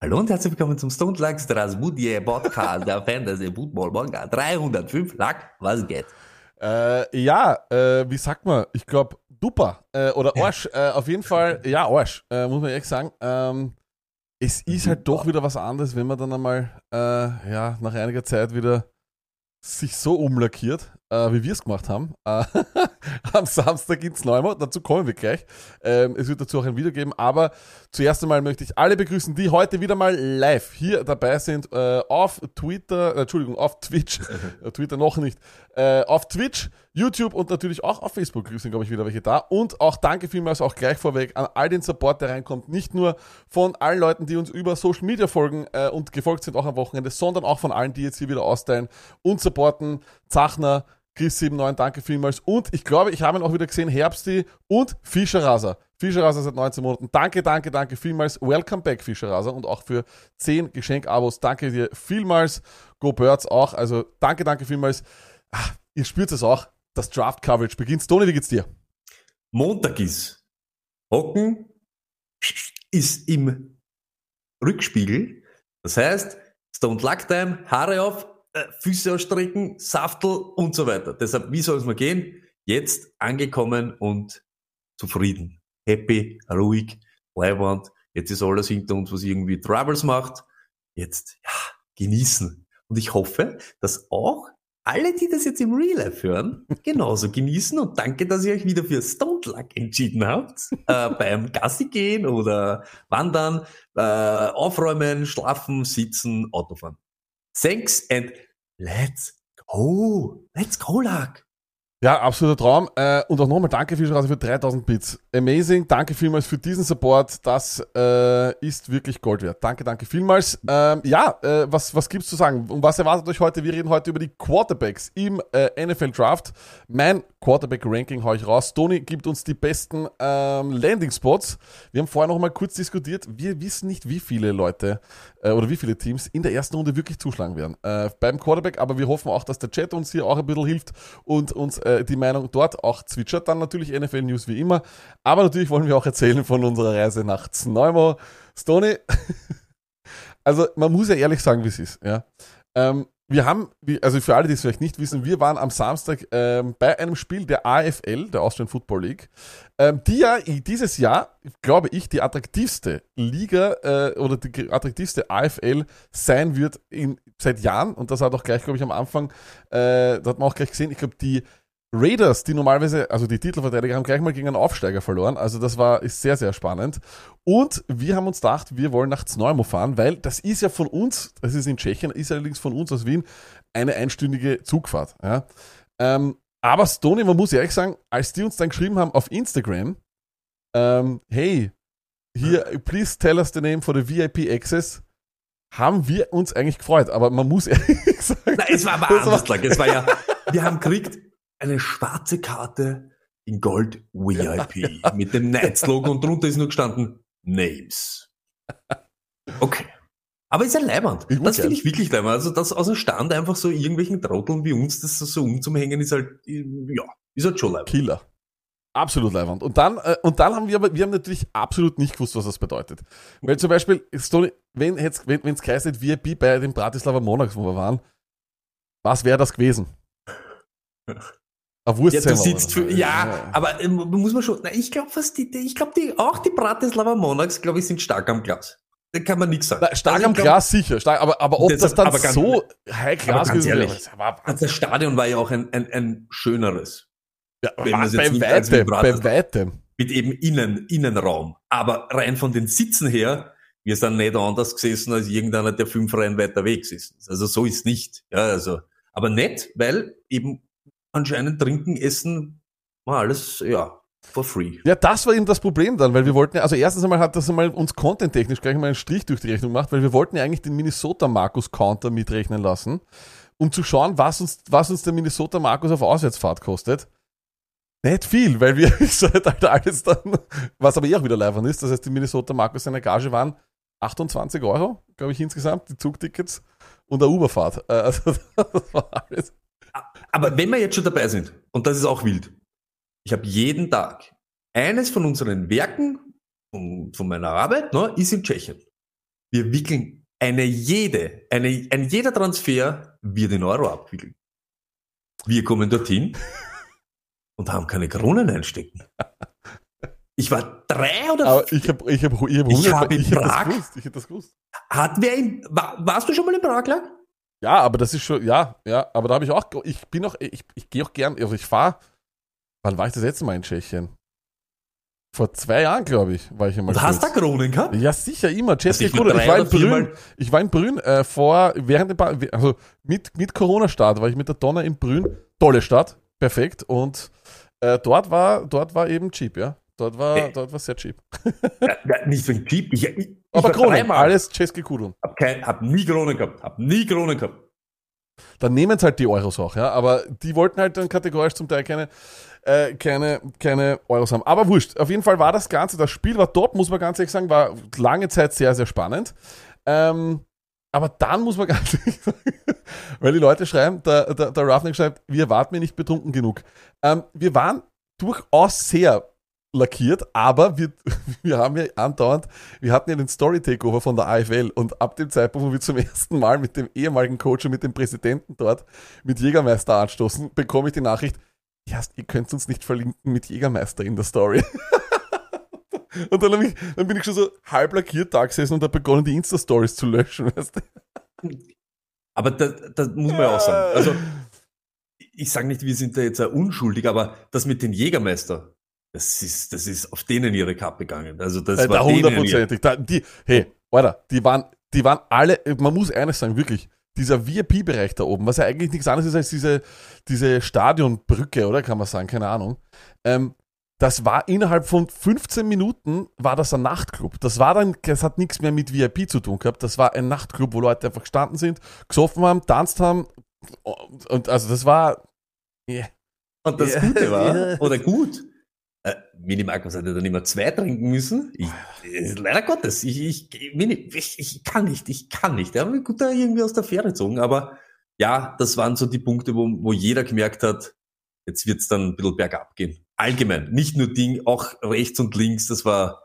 Hallo und herzlich willkommen zum Stone Luck Strasbourg Podcast der Fantasy Football Manga 305 Lack, was geht? Äh, ja, äh, wie sagt man? Ich glaube, duper äh, oder Arsch. Äh, auf jeden Fall, ja, Arsch, äh, muss man ehrlich sagen. Ähm, es ist halt doch wieder was anderes, wenn man dann einmal, äh, ja, nach einiger Zeit wieder sich so umlackiert, wie wir es gemacht haben. Am Samstag ins Neumar, dazu kommen wir gleich. Ähm, es wird dazu auch ein Video geben, aber zuerst einmal möchte ich alle begrüßen, die heute wieder mal live hier dabei sind, äh, auf Twitter, äh, Entschuldigung, auf Twitch, Äh, Twitter noch nicht, äh, auf Twitch, YouTube und natürlich auch auf Facebook grüßen, glaube ich, wieder welche da. Und auch danke vielmals auch gleich vorweg an all den Support, der reinkommt. Nicht nur von allen Leuten, die uns über Social Media folgen äh, und gefolgt sind auch am Wochenende, sondern auch von allen, die jetzt hier wieder austeilen und supporten. Zachner, Chris79, danke vielmals. Und ich glaube, ich habe ihn auch wieder gesehen, Herbsti und Fischerraser. Fischerraser seit 19 Monaten. Danke, danke, danke vielmals. Welcome back, Fischerraser. Und auch für 10 Geschenkabos. Danke dir vielmals. Go Birds auch. Also danke, danke vielmals. Ah, ihr spürt es auch. Das Draft Coverage beginnt. Toni, wie geht's dir? Montag ist. Hocken ist im Rückspiegel. Das heißt, Stone Luck Time, Haare auf, äh, Füße ausstrecken, Saftel und so weiter. Deshalb, wie soll es mal gehen? Jetzt angekommen und zufrieden. Happy, ruhig, leibend. Jetzt ist alles hinter uns, was irgendwie Troubles macht. Jetzt, ja, genießen. Und ich hoffe, dass auch alle, die das jetzt im Real Life hören, genauso genießen und danke, dass ihr euch wieder für Stone Luck entschieden habt. äh, beim Gassi gehen oder wandern, äh, aufräumen, schlafen, sitzen, Autofahren. Thanks and let's go. Let's go, Luck. Ja, absoluter Traum. Äh, und auch nochmal danke Fischerraser für 3000 Bits. Amazing. Danke vielmals für diesen Support. Das äh, ist wirklich Gold wert. Danke, danke vielmals. Ähm, ja, äh, was, was gibt's zu sagen? Um was erwartet euch heute? Wir reden heute über die Quarterbacks im äh, NFL Draft. Mein Quarterback-Ranking hau ich raus. Tony gibt uns die besten ähm, Landing-Spots. Wir haben vorher noch mal kurz diskutiert. Wir wissen nicht, wie viele Leute äh, oder wie viele Teams in der ersten Runde wirklich zuschlagen werden äh, beim Quarterback. Aber wir hoffen auch, dass der Chat uns hier auch ein bisschen hilft und uns äh, die Meinung dort auch zwitschert. Dann natürlich NFL News wie immer. Aber natürlich wollen wir auch erzählen von unserer Reise nach Zneumo. Stony, also man muss ja ehrlich sagen, wie es ist. Ja. Ähm, wir haben, also für alle, die es vielleicht nicht wissen, wir waren am Samstag ähm, bei einem Spiel der AFL, der Austrian Football League, ähm, die ja dieses Jahr, glaube ich, die attraktivste Liga äh, oder die attraktivste AFL sein wird in, seit Jahren. Und das hat auch gleich, glaube ich, am Anfang, äh, da hat man auch gleich gesehen, ich glaube, die Raiders, die normalerweise, also die Titelverteidiger, haben gleich mal gegen einen Aufsteiger verloren. Also das war, ist sehr, sehr spannend. Und wir haben uns gedacht, wir wollen nach Zneumo fahren, weil das ist ja von uns, das ist in Tschechien, ist allerdings von uns aus Wien eine einstündige Zugfahrt. Ja. Ähm, aber Stony, man muss ehrlich sagen, als die uns dann geschrieben haben auf Instagram, ähm, hey, hier, please tell us the name for the VIP Access, haben wir uns eigentlich gefreut. Aber man muss ehrlich sagen, Nein, es war aber Luck. Es war ja, wir haben gekriegt eine schwarze Karte in Gold VIP mit dem Knights-Logo und drunter ist nur gestanden Names. Okay. Aber ist ja leibend. Ich Das finde ich wirklich leibend. Also das aus dem Stand einfach so irgendwelchen Trotteln wie uns, das so umzuhängen, ist halt, äh, ja, ist halt schon leibend. Killer. Absolut leibend. Und dann, äh, und dann haben wir aber, wir haben natürlich absolut nicht gewusst, was das bedeutet. Weil zum Beispiel, Stony, wenn es wenn, geheißen VIP bei den Bratislava Monarchs, wo wir waren, was wäre das gewesen? Ein Ja, du sitzt für, so. ja, aber ähm, muss man schon, na, ich glaube fast, die, die, ich glaube, die, auch die Bratislava Monarchs, glaube ich, sind stark am Glas. Da kann man nichts sagen. Na, stark Also am glaub, Glas sicher, stark, aber, aber ob Das- das dann aber ganz- so high Class gewesen wäre, ehrlich, das war Also das Stadion war ja auch ein, ein, ein schöneres. ja, wenn jetzt bei weitem, bei weitem. Mit eben Innen, Innenraum. Aber rein von den Sitzen her, wir sind nicht anders gesessen als irgendeiner, der fünf Reihen weiter weg ist. Also so ist nicht. Ja, also, aber nett, weil eben anscheinend trinken, essen, war alles, ja. for free. Ja, das war eben das Problem dann, weil wir wollten ja, also erstens einmal hat das einmal uns content-technisch gleich mal einen Strich durch die Rechnung gemacht, weil wir wollten ja eigentlich den Minnesota Markus Counter mitrechnen lassen, um zu schauen, was uns, was uns der Minnesota Markus auf Auswärtsfahrt kostet. Nicht viel, weil wir halt halt alles dann, was aber eh auch wieder live ist. Das heißt, die Minnesota Markus seine Gage waren 28 Euro, glaube ich, insgesamt, die Zugtickets und der Uberfahrt. Äh, Also, das war alles. Aber wenn wir jetzt schon dabei sind, und das ist auch wild, ich habe jeden Tag eines von unseren Werken von, von meiner Arbeit ne, ist in Tschechien. Wir wickeln eine jede, eine, ein jeder Transfer wird in Euro abwickeln. Wir kommen dorthin und haben keine Kronen einstecken. Ich war drei oder Aber ich habe ich hab, ich hab, Ich hab in ich hab das Prag- gewusst. Ich hab das gewusst. hat wer in, war, warst du schon mal in Prag? Lang? Ja, aber das ist schon, ja, ja, aber da habe ich auch, ich bin auch, ich, ich gehe auch gern, also ich fahre, wann war ich das letzte Mal in Tschechien? Vor zwei Jahren, glaube ich, war ich einmal. Und hast du kurz. Kronen gehabt? Ja, sicher, immer. Also Jetski ich. Ich war in Brünn, ich war in Brünn äh, vor, während Pa- also mit, mit Corona-Start war ich mit der Donner in Brünn. Tolle Stadt, perfekt. Und äh, dort war, dort war eben cheap, ja. Dort war, Hey. dort war sehr cheap. Ja, ja, nicht wegen Jeep. Ich, ich, ich Aber war Kronen, dreimal. alles Czeski Kudun. Hab, kein, hab nie Kronen gehabt. Hab nie Kronen gehabt. Dann nehmen es halt die Euros auch, ja. Aber die wollten halt dann kategorisch zum Teil keine, äh, keine, keine Euros haben. Aber wurscht. Auf jeden Fall war das Ganze, das Spiel war top, muss man ganz ehrlich sagen, war lange Zeit sehr, sehr spannend. Ähm, aber dann muss man ganz ehrlich sagen, weil die Leute schreiben, der, der, der Roughneck schreibt, wir warten mir nicht betrunken genug. Ähm, wir waren durchaus sehr lackiert, aber wir, wir haben ja andauernd, wir hatten ja den Story-Takeover von der AFL und ab dem Zeitpunkt, wo wir zum ersten Mal mit dem ehemaligen Coach und mit dem Präsidenten dort mit Jägermeister anstoßen, bekomme ich die Nachricht, ja, ihr könnt uns nicht verlinken mit Jägermeister in der Story. und dann, ich, dann bin ich schon so halb lackiert da gesessen und habe begonnen, die Insta-Stories zu löschen. Weißt du? Aber das, das muss man ja auch sagen. Also, ich sage nicht, wir sind da jetzt unschuldig, aber das mit den Jägermeister, das ist, das ist auf denen ihre Kappe gegangen. Also das Äh, da war ihr, hundertprozentig. Da, die, hey, Alter, die waren, die waren alle, man muss eines sagen, wirklich, dieser VIP-Bereich da oben, was ja eigentlich nichts anderes ist als diese, diese Stadionbrücke, oder kann man sagen, keine Ahnung. Ähm, das war innerhalb von 15 Minuten war das ein Nachtclub. Das war dann, das hat nichts mehr mit VIP zu tun gehabt. Das war ein Nachtclub, wo Leute einfach gestanden sind, gesoffen haben, tanzt haben. Und, und also das war, yeah. Und das Ja. Gute war, oder gut, äh, Mini Markus hätte dann immer zwei trinken müssen. Ich, äh, leider Gottes, ich, ich, Mini, ich, ich kann nicht, ich kann nicht. Er hat gut da irgendwie aus der Fähre gezogen, aber ja, das waren so die Punkte, wo, wo jeder gemerkt hat, jetzt wird's dann ein bisschen bergab gehen. Allgemein, nicht nur Ding, auch rechts und links, das war,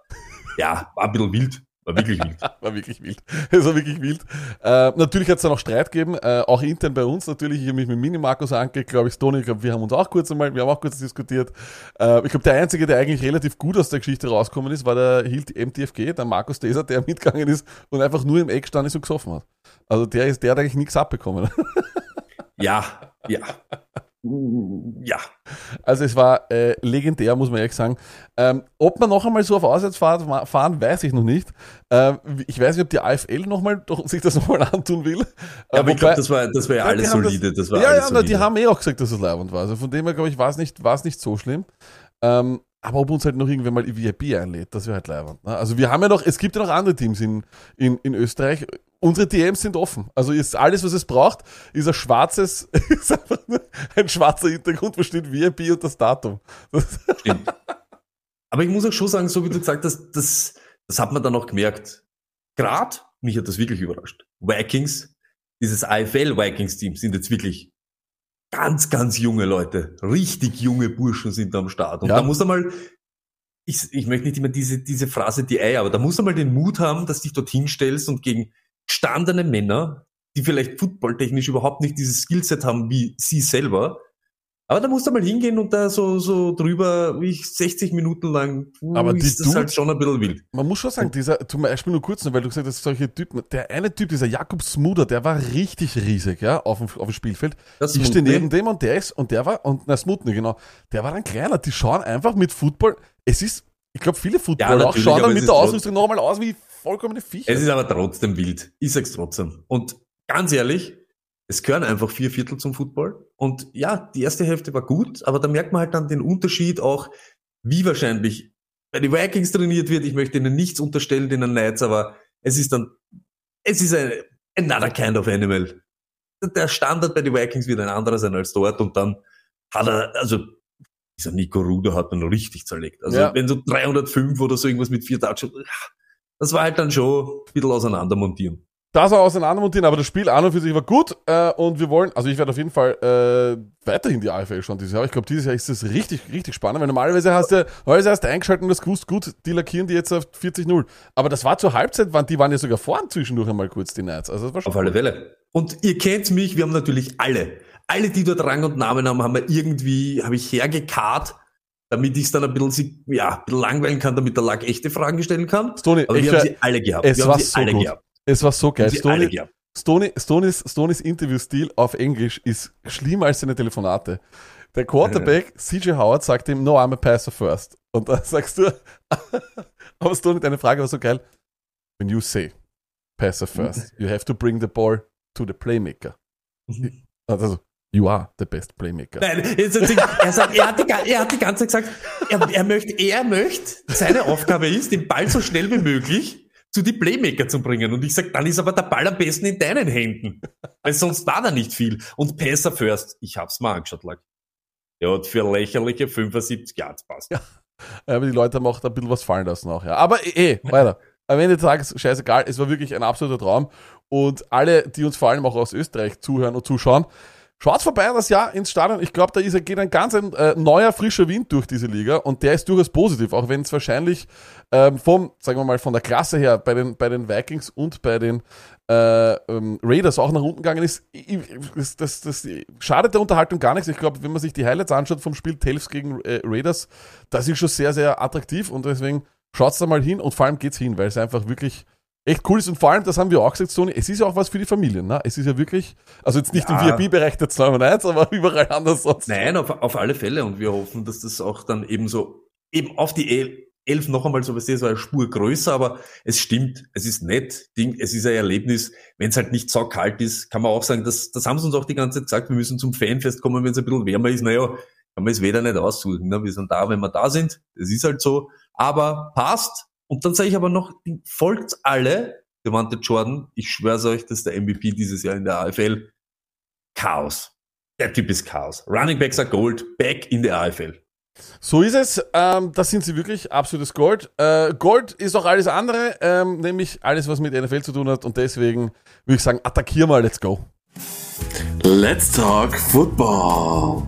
ja, war ein bisschen wild, war wirklich wild. War wirklich wild. Es war wirklich wild. Äh, natürlich hat es da noch Streit gegeben, äh, auch intern bei uns natürlich. Ich habe mich mit Mini-Markus angelegt, glaube ich, Toni, ich glaube, wir haben uns auch kurz einmal, wir haben auch kurz diskutiert. Äh, ich glaube, der Einzige, der eigentlich relativ gut aus der Geschichte rausgekommen ist, war der Hilt MTFG, der Markus Deser, der mitgegangen ist und einfach nur im Eck stand ist und gesoffen hat. Also der ist, der hat eigentlich nichts abbekommen. Ja, ja. Ja, Also es war äh, legendär, muss man ehrlich sagen. Ähm, ob man noch einmal so auf Auswärtsfahrt fahren, weiß ich noch nicht. Ähm, ich weiß nicht, ob die AFL noch mal, doch, sich das nochmal antun will. Äh, aber ich wobei- glaube, das war, das war ja Ja, alles haben das- solide. Das, war ja, alles ja, na, die solide. haben eh auch gesagt, dass es leibend war. Also von dem her, glaube ich, war es nicht, nicht so schlimm. Ähm, aber ob uns halt noch irgendwer mal VIP einlädt, das wäre halt leibend. Ne? Also wir haben ja noch, es gibt ja noch andere Teams in, in, in Österreich. Unsere DMs sind offen. Also ist alles, was es braucht, ist ein schwarzes, ist einfach nur ein schwarzer Hintergrund, wo steht VIP und das Datum. Das, Stimmt. Aber ich muss auch schon sagen, so wie du gesagt hast, das, das hat man dann auch gemerkt. Gerade, mich hat das wirklich überrascht. Vikings, dieses AFL Vikings Team sind jetzt wirklich ganz, ganz junge Leute. Richtig junge Burschen sind da am Start. Und Ja. da muss er mal, ich, ich möchte nicht immer diese, diese Phrase die Eier, aber da muss er mal den Mut haben, dass du dich dorthin stellst und gegen gestandene Männer, die vielleicht footballtechnisch überhaupt nicht dieses Skillset haben wie sie selber, aber da musst du mal hingehen und da so, so drüber, wie ich 60 Minuten lang, puh, Aber ist das Dudes- halt schon ein bisschen wild. man muss schon sagen, dieser, zum Beispiel nur kurz weil du gesagt hast, solche Typen, der eine Typ, dieser Jakob Smuder, der war richtig riesig, ja, auf dem, auf dem Spielfeld. Das ich stehe Smutny. neben dem und der ist, und der war, und na, Smutny, genau, der war dann kleiner. Die schauen einfach mit Football, es ist, ich glaube, viele Footballer auch natürlich, schauen dann mit der Ausrüstung noch einmal aus wie vollkommene Viecher. Es ist aber trotzdem wild. Ich sag's trotzdem. Und ganz ehrlich, es gehören einfach vier Viertel zum Football. Und ja, die erste Hälfte war gut, aber da merkt man halt dann den Unterschied auch, wie wahrscheinlich bei den Vikings trainiert wird. Ich möchte ihnen nichts unterstellen, den Knights, aber es ist dann, es ist ein another kind of animal. Der Standard bei den Vikings wird ein anderer sein als dort und dann hat er, also dieser Nico Ruder hat dann richtig zerlegt. Also Ja. wenn so 305 oder so irgendwas mit vier Touchdowns, das war halt dann schon ein bisschen auseinander montieren. Das auch auseinandermontieren, aber das Spiel an und für sich war gut äh, und wir wollen, also ich werde auf jeden Fall äh, weiterhin die AFL schauen dieses Jahr. Ich glaube, dieses Jahr ist das richtig, richtig spannend, weil normalerweise hast du, normalerweise hast du eingeschaltet und das gewusst, gut, die lackieren die jetzt auf 40-0. Aber das war zur Halbzeit, waren, die waren ja sogar vorn zwischendurch einmal kurz, die Knights. Also das war schon Auf alle Fälle. Und ihr kennt mich, wir haben natürlich alle, alle, die dort Rang und Namen haben, haben wir irgendwie, habe ich hergekarrt, damit ich es dann ein bisschen, ja, ein bisschen langweilen kann, damit der Lack echte Fragen stellen kann. Stoney, Aber ich, wir haben sie alle gehabt. es wir war haben sie so alle gut. gehabt. es war so geil. gehabt. Stoney, Stoney's, Stoney's Interview-Stil auf Englisch ist schlimmer als seine Telefonate. Der Quarterback, CJ Howard, sagt ihm, no, I'm a passer first. Und dann sagst du, aber Stoney, deine Frage war so geil. When you say passer first, you have to bring the ball to the playmaker. Also, you are the best playmaker. Nein, er, sagt, er, hat die, er hat die ganze Zeit gesagt, er, er möchte, er möchte, seine Aufgabe ist, den Ball so schnell wie möglich zu die Playmaker zu bringen. Und ich sag, dann ist aber der Ball am besten in deinen Händen. Weil sonst war da nicht viel. Und Passer first, ich hab's mal angeschaut, Lack. Der hat für lächerliche 75 Yards passt. Ja. Aber die Leute haben auch da ein bisschen was fallen lassen auch, ja. Aber eh, weiter. Am Ende des Tages, scheißegal, es war wirklich ein absoluter Traum. Und alle, die uns vor allem auch aus Österreich zuhören und zuschauen, schaut vorbei das Jahr ins Stadion. Ich glaube, da ist, geht ein ganz ein, äh, neuer, frischer Wind durch diese Liga und der ist durchaus positiv, auch wenn es wahrscheinlich ähm, vom, sagen wir mal, von der Klasse her bei den, bei den Vikings und bei den äh, ähm, Raiders auch nach unten gegangen ist. Ich- Das, das, das schadet der Unterhaltung gar nichts. Ich glaube, wenn man sich die Highlights anschaut vom Spiel Tales gegen äh, Raiders, das ist schon sehr, sehr attraktiv und deswegen schaut's da mal hin und vor allem geht's hin, weil es einfach wirklich echt cool ist und vor allem, das haben wir auch gesagt, Sony, es ist ja auch was für die Familien, ne? Es ist ja wirklich, also jetzt nicht Ja. im VIP-Bereich der 201, aber überall anders sonst. Nein, auf, auf alle Fälle. Und wir hoffen, dass das auch dann eben so, eben auf die El- Elf noch einmal so, was war eine Spur größer, aber es stimmt, es ist nett, Ding, es ist ein Erlebnis. Wenn es halt nicht so kalt ist, kann man auch sagen, das, das haben sie uns auch die ganze Zeit gesagt, wir müssen zum Fanfest kommen, wenn es ein bisschen wärmer ist. Naja, kann man es weder nicht aussuchen. Ne? Wir sind da, wenn wir da sind. Das ist halt so. Aber passt. Und dann sage ich aber noch, folgt alle, Devante Jordan, ich schwör's euch, das ist der MVP dieses Jahr in der AFL. Chaos. Der Typ ist Chaos. Running Backs are Gold, back in der AFL. So ist es. Ähm, das sind sie wirklich. Absolutes Gold. Äh, Gold ist auch alles andere, ähm, nämlich alles, was mit NFL zu tun hat. Und deswegen würde ich sagen, attackier mal, let's go. Let's talk football.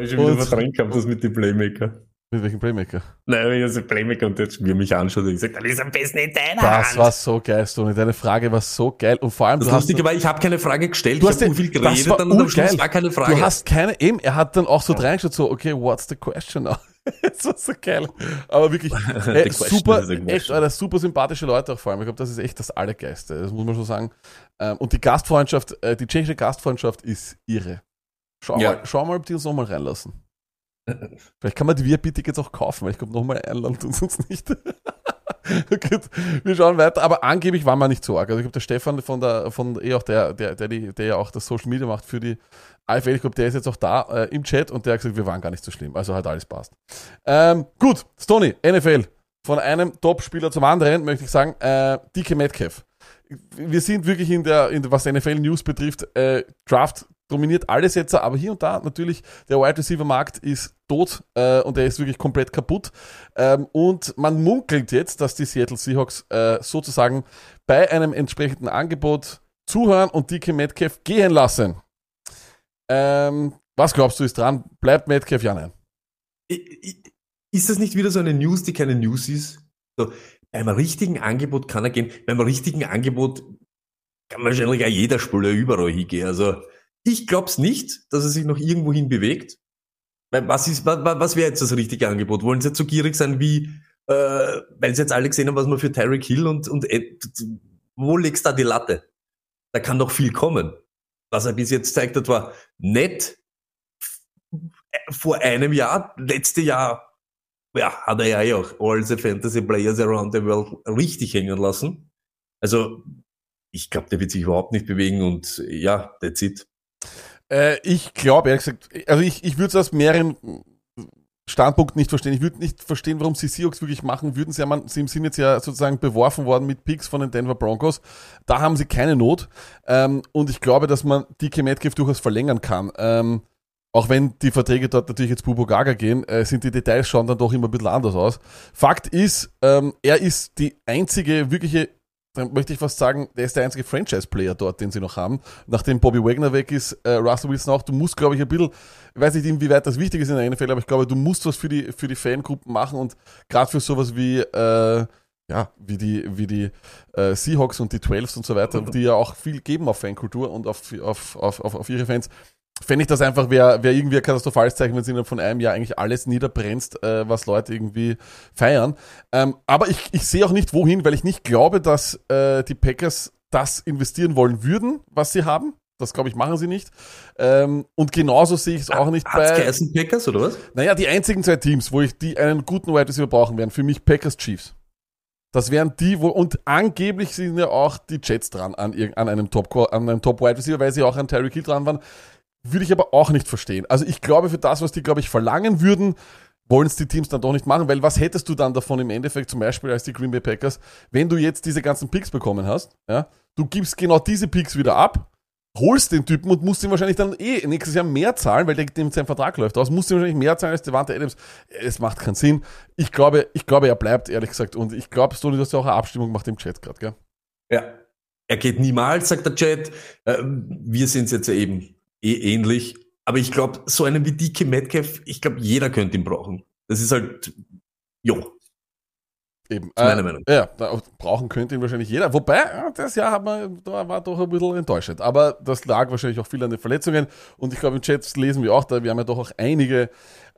Habe ich schon wieder verdrängt gehabt, das mit den Playmaker. Mit welchem Playmaker? Nein, wenn ich so Playmaker und jetzt mir mich anschaut und ich sage, dann ist am besten in deiner Das Hand. war so geil, Stoney. Deine Frage war so geil. Und vor allem, Das du hast, Lustige war, ich habe keine Frage gestellt, du ich hast habe den- viel das geredet, war dann am urgeil. Schluss war keine Frage. Du hast keine, eben, er hat dann auch so reingeschaut, so, okay, what's the question now? das war so geil. Aber wirklich, question super, echt, Alter, super sympathische Leute auch vor allem. Ich glaube, das ist echt das Allergeiste. Das muss man schon sagen. Ähm, und die Gastfreundschaft, äh, die tschechische Gastfreundschaft ist irre. Schau Ja. mal, schau mal, ob die uns nochmal reinlassen. Vielleicht kann man die VIP-Tickets auch kaufen, weil ich glaube, nochmal einladen tun sie uns nicht. Gut, wir schauen weiter, aber angeblich war man nicht so arg. Also ich glaube, der Stefan von der, von eh auch der, der, der, der ja auch das Social Media macht für die AFL, ich glaube, der ist jetzt auch da äh, im Chat und der hat gesagt, wir waren gar nicht so schlimm. Also hat alles passt. Ähm, gut, Stony, NFL. Von einem Top-Spieler zum anderen möchte ich sagen, äh, DK Metcalf. Wir sind wirklich in der, in was NFL News betrifft, äh, Draft dominiert alles jetzt, aber hier und da natürlich der Wide Receiver Markt ist tot äh, und er ist wirklich komplett kaputt. Ähm, und man munkelt jetzt, dass die Seattle Seahawks äh, sozusagen bei einem entsprechenden Angebot zuhören und DK Metcalf gehen lassen. Ähm, was glaubst du ist dran? Bleibt Metcalf? Ja, nein. Ist das nicht wieder so eine News, die keine News ist? So, beim richtigen Angebot kann er gehen. Beim richtigen Angebot kann wahrscheinlich auch jeder Spieler überall hingehen. Also ich glaub's nicht, dass er sich noch irgendwo hin bewegt. Was ist, was, was wäre jetzt das richtige Angebot? Wollen sie jetzt so gierig sein wie, äh, weil sie jetzt alle gesehen haben, was man für Tyreek Hill und, und Ed, wo legst da die Latte? Da kann doch viel kommen. Was er bis jetzt zeigt hat, war nett, vor einem Jahr, letzte Jahr, ja, hat er ja eh auch all the Fantasy Players around the world richtig hängen lassen. Also, ich glaube, der wird sich überhaupt nicht bewegen und ja, that's it. Äh, ich glaube, ehrlich gesagt, also ich, ich würde es aus mehreren Standpunkten nicht verstehen. Ich würde nicht verstehen, warum sie Seahawks wirklich machen würden. Sie, haben, sie sind jetzt ja sozusagen beworfen worden mit Picks von den Denver Broncos. Da haben sie keine Not. Ähm, und ich glaube, dass man DK Metcalf durchaus verlängern kann. Ähm, auch wenn die Verträge dort natürlich jetzt Bubo Gaga gehen, äh, sind die Details schauen dann doch immer ein bisschen anders aus. Fakt ist, ähm, er ist die einzige wirkliche dann möchte ich fast sagen, der ist der einzige Franchise-Player dort, den sie noch haben. Nachdem Bobby Wagner weg ist, äh, Russell Wilson auch. Du musst, glaube ich, ein bisschen, ich weiß nicht, inwieweit das wichtig ist in der NFL, aber ich glaube, du musst was für die, für die Fangruppen machen und gerade für sowas wie, äh, ja, wie die, wie die äh, Seahawks und die Twelves und so weiter, die ja auch viel geben auf Fankultur und auf, auf, auf, auf, auf ihre Fans fände ich das einfach, wäre wär irgendwie ein katastrophales Zeichen, wenn sie innerhalb von einem Jahr eigentlich alles niederbrennst, äh, was Leute irgendwie feiern. Ähm, aber ich, ich sehe auch nicht wohin, weil ich nicht glaube, dass äh, die Packers das investieren wollen würden, was sie haben. Das glaube ich, machen sie nicht. Ähm, und genauso sehe ich es auch nicht Hat's bei. geheißen Packers oder was? Naja, die einzigen zwei Teams, wo ich die einen guten Wide Receiver brauchen werden, für mich Packers Chiefs. Das wären die, wo, und angeblich sind ja auch die Jets dran an, an einem Top, an einem Top Wide Receiver, weil sie auch an Terry Hill dran waren. Würde ich aber auch nicht verstehen. Also ich glaube, für das, was die, glaube ich, verlangen würden, wollen es die Teams dann doch nicht machen, weil was hättest du dann davon im Endeffekt zum Beispiel als die Green Bay Packers, wenn du jetzt diese ganzen Picks bekommen hast, ja, du gibst genau diese Picks wieder ab, holst den Typen und musst ihm wahrscheinlich dann eh nächstes Jahr mehr zahlen, weil der, dem sein Vertrag läuft aus, musst ihm wahrscheinlich mehr zahlen als Devante Adams. Es macht keinen Sinn. Ich glaube, ich glaube, er bleibt, ehrlich gesagt. Und ich glaube, Stoney, du hast ja auch eine Abstimmung gemacht im Chat gerade, gell? Ja. Er geht niemals, sagt der Chat. Äh, wir sind es jetzt eben eh ähnlich. Aber ich glaube, so einen wie DK Metcalf, ich glaube, jeder könnte ihn brauchen. Das ist halt, jo, Eben. ist meine Meinung. Ja, da brauchen könnte ihn wahrscheinlich jeder. Wobei, ja, das Jahr hat man, da war doch ein bisschen enttäuschend. Aber das lag wahrscheinlich auch viel an den Verletzungen. Und ich glaube, im Chat lesen wir auch, da wir haben ja doch auch einige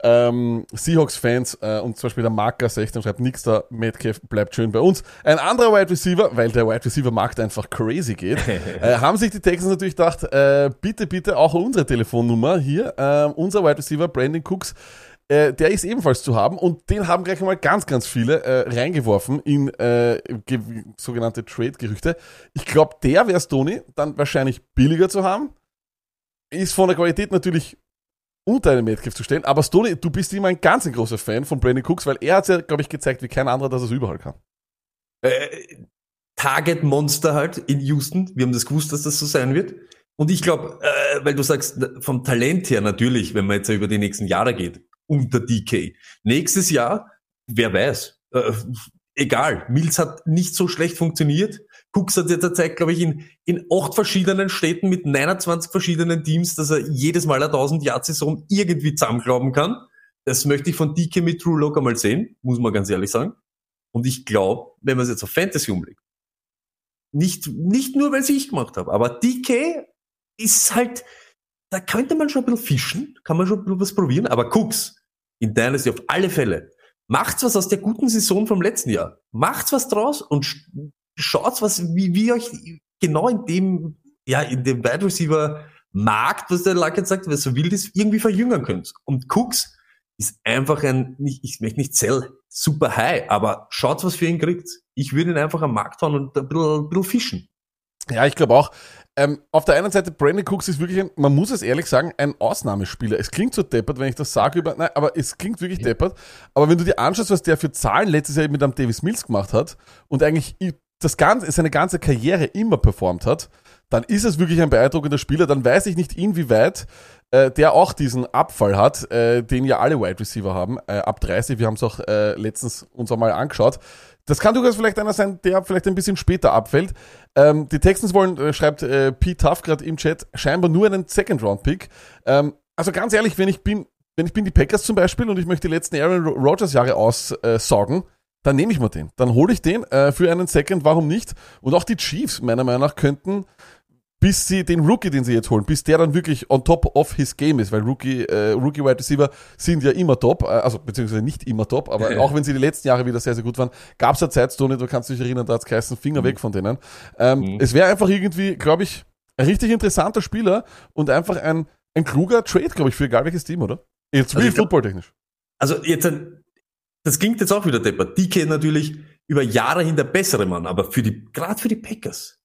ähm, Seahawks-Fans äh, und zum Beispiel der Marker 16 schreibt, nix da, Metcalf bleibt schön bei uns. Ein anderer Wide Receiver, weil der Wide Receiver-Markt einfach crazy geht, äh, haben sich die Texans natürlich gedacht, äh, bitte, bitte auch unsere Telefonnummer hier, äh, unser Wide Receiver Brandon Cooks, äh, der ist ebenfalls zu haben und den haben gleich mal ganz, ganz viele äh, reingeworfen in äh, ge sogenannte Trade-Gerüchte. Ich glaube, der wäre Stoney dann wahrscheinlich billiger zu haben. Ist von der Qualität natürlich unter einen Metcalf zu stellen, aber Stoney, du bist immer ein ganz ein großer Fan von Brandon Cooks, weil er hat ja, glaube ich, gezeigt wie kein anderer, dass er es überall kann. äh, Target Monster halt in Houston. Wir haben das gewusst, dass das so sein wird. Und ich glaube, äh, weil du sagst, vom Talent her natürlich, wenn man jetzt über die nächsten Jahre geht, unter DK. Nächstes Jahr, wer weiß, äh, egal. Mills hat nicht so schlecht funktioniert. Cooks hat jetzt gezeigt, glaube ich, in, in acht verschiedenen Städten mit 29 verschiedenen Teams, dass er jedes Mal eine 1000 Jahr Saison irgendwie zusammenglauben kann. Das möchte ich von DK mit True Locker mal sehen, muss man ganz ehrlich sagen. Und ich glaube, wenn man es jetzt auf Fantasy umlegt, nicht, nicht nur, weil ich gemacht habe, aber DK ist halt, da könnte man schon ein bisschen fischen, kann man schon ein bisschen was probieren, aber Cooks in Dynasty auf alle Fälle. Macht's was aus der guten Saison vom letzten Jahr. Macht's was draus und sch- schaut's was, wie, wie euch genau in dem, ja, in dem Wide Receiver Markt, was der Luck jetzt sagt, was so wild ist, irgendwie verjüngern könnt. Und Cooks ist einfach ein, ich möchte nicht sell, super high, aber schaut, was für ihn kriegt. Ich würde ihn einfach am Markt fahren und ein bisschen, ein bisschen fischen. Ja, ich glaube auch. Ähm, auf der einen Seite, Brandon Cooks ist wirklich, ein, man muss es ehrlich sagen, ein Ausnahmespieler. Es klingt so deppert, wenn ich das sage über, nein, aber es klingt wirklich deppert. Aber wenn du dir anschaust, was der für Zahlen letztes Jahr mit einem Davis Mills gemacht hat und eigentlich das ganze, seine ganze Karriere immer performt hat, dann ist es wirklich ein beeindruckender Spieler. Dann weiß ich nicht, inwieweit äh, der auch diesen Abfall hat, äh, den ja alle Wide Receiver haben, äh, ab 30. Wir haben es auch äh, letztens uns einmal angeschaut. Das kann durchaus vielleicht einer sein, der vielleicht ein bisschen später abfällt. Ähm, die Texans wollen, äh, schreibt äh, Pete Tuff gerade im Chat, scheinbar nur einen Second-Round-Pick. Ähm, also ganz ehrlich, wenn ich bin, wenn ich bin die Packers zum Beispiel und ich möchte die letzten Aaron Rodgers Jahre aussaugen, dann nehme ich mal den. Dann hole ich den äh, für einen Second, warum nicht? Und auch die Chiefs, meiner Meinung nach, könnten bis sie den Rookie, den sie jetzt holen, bis der dann wirklich on top of his game ist, weil Rookie, äh, Rookie Wide Receiver sind ja immer top, äh, also beziehungsweise nicht immer top, aber auch wenn sie die letzten Jahre wieder sehr, sehr gut waren, gab es ja Zeit, Stoney, du kannst dich erinnern, da hat's geheißen, Finger weg von denen. Ähm, Mhm. Es wäre einfach irgendwie, glaube ich, ein richtig interessanter Spieler und einfach ein, ein kluger Trade, glaube ich, für egal welches Team, oder? Jetzt Also glaub- footballtechnisch. Also jetzt, ein- das klingt jetzt auch wieder deppert. DK natürlich über Jahre hin der bessere Mann, aber für die, gerade für die Packers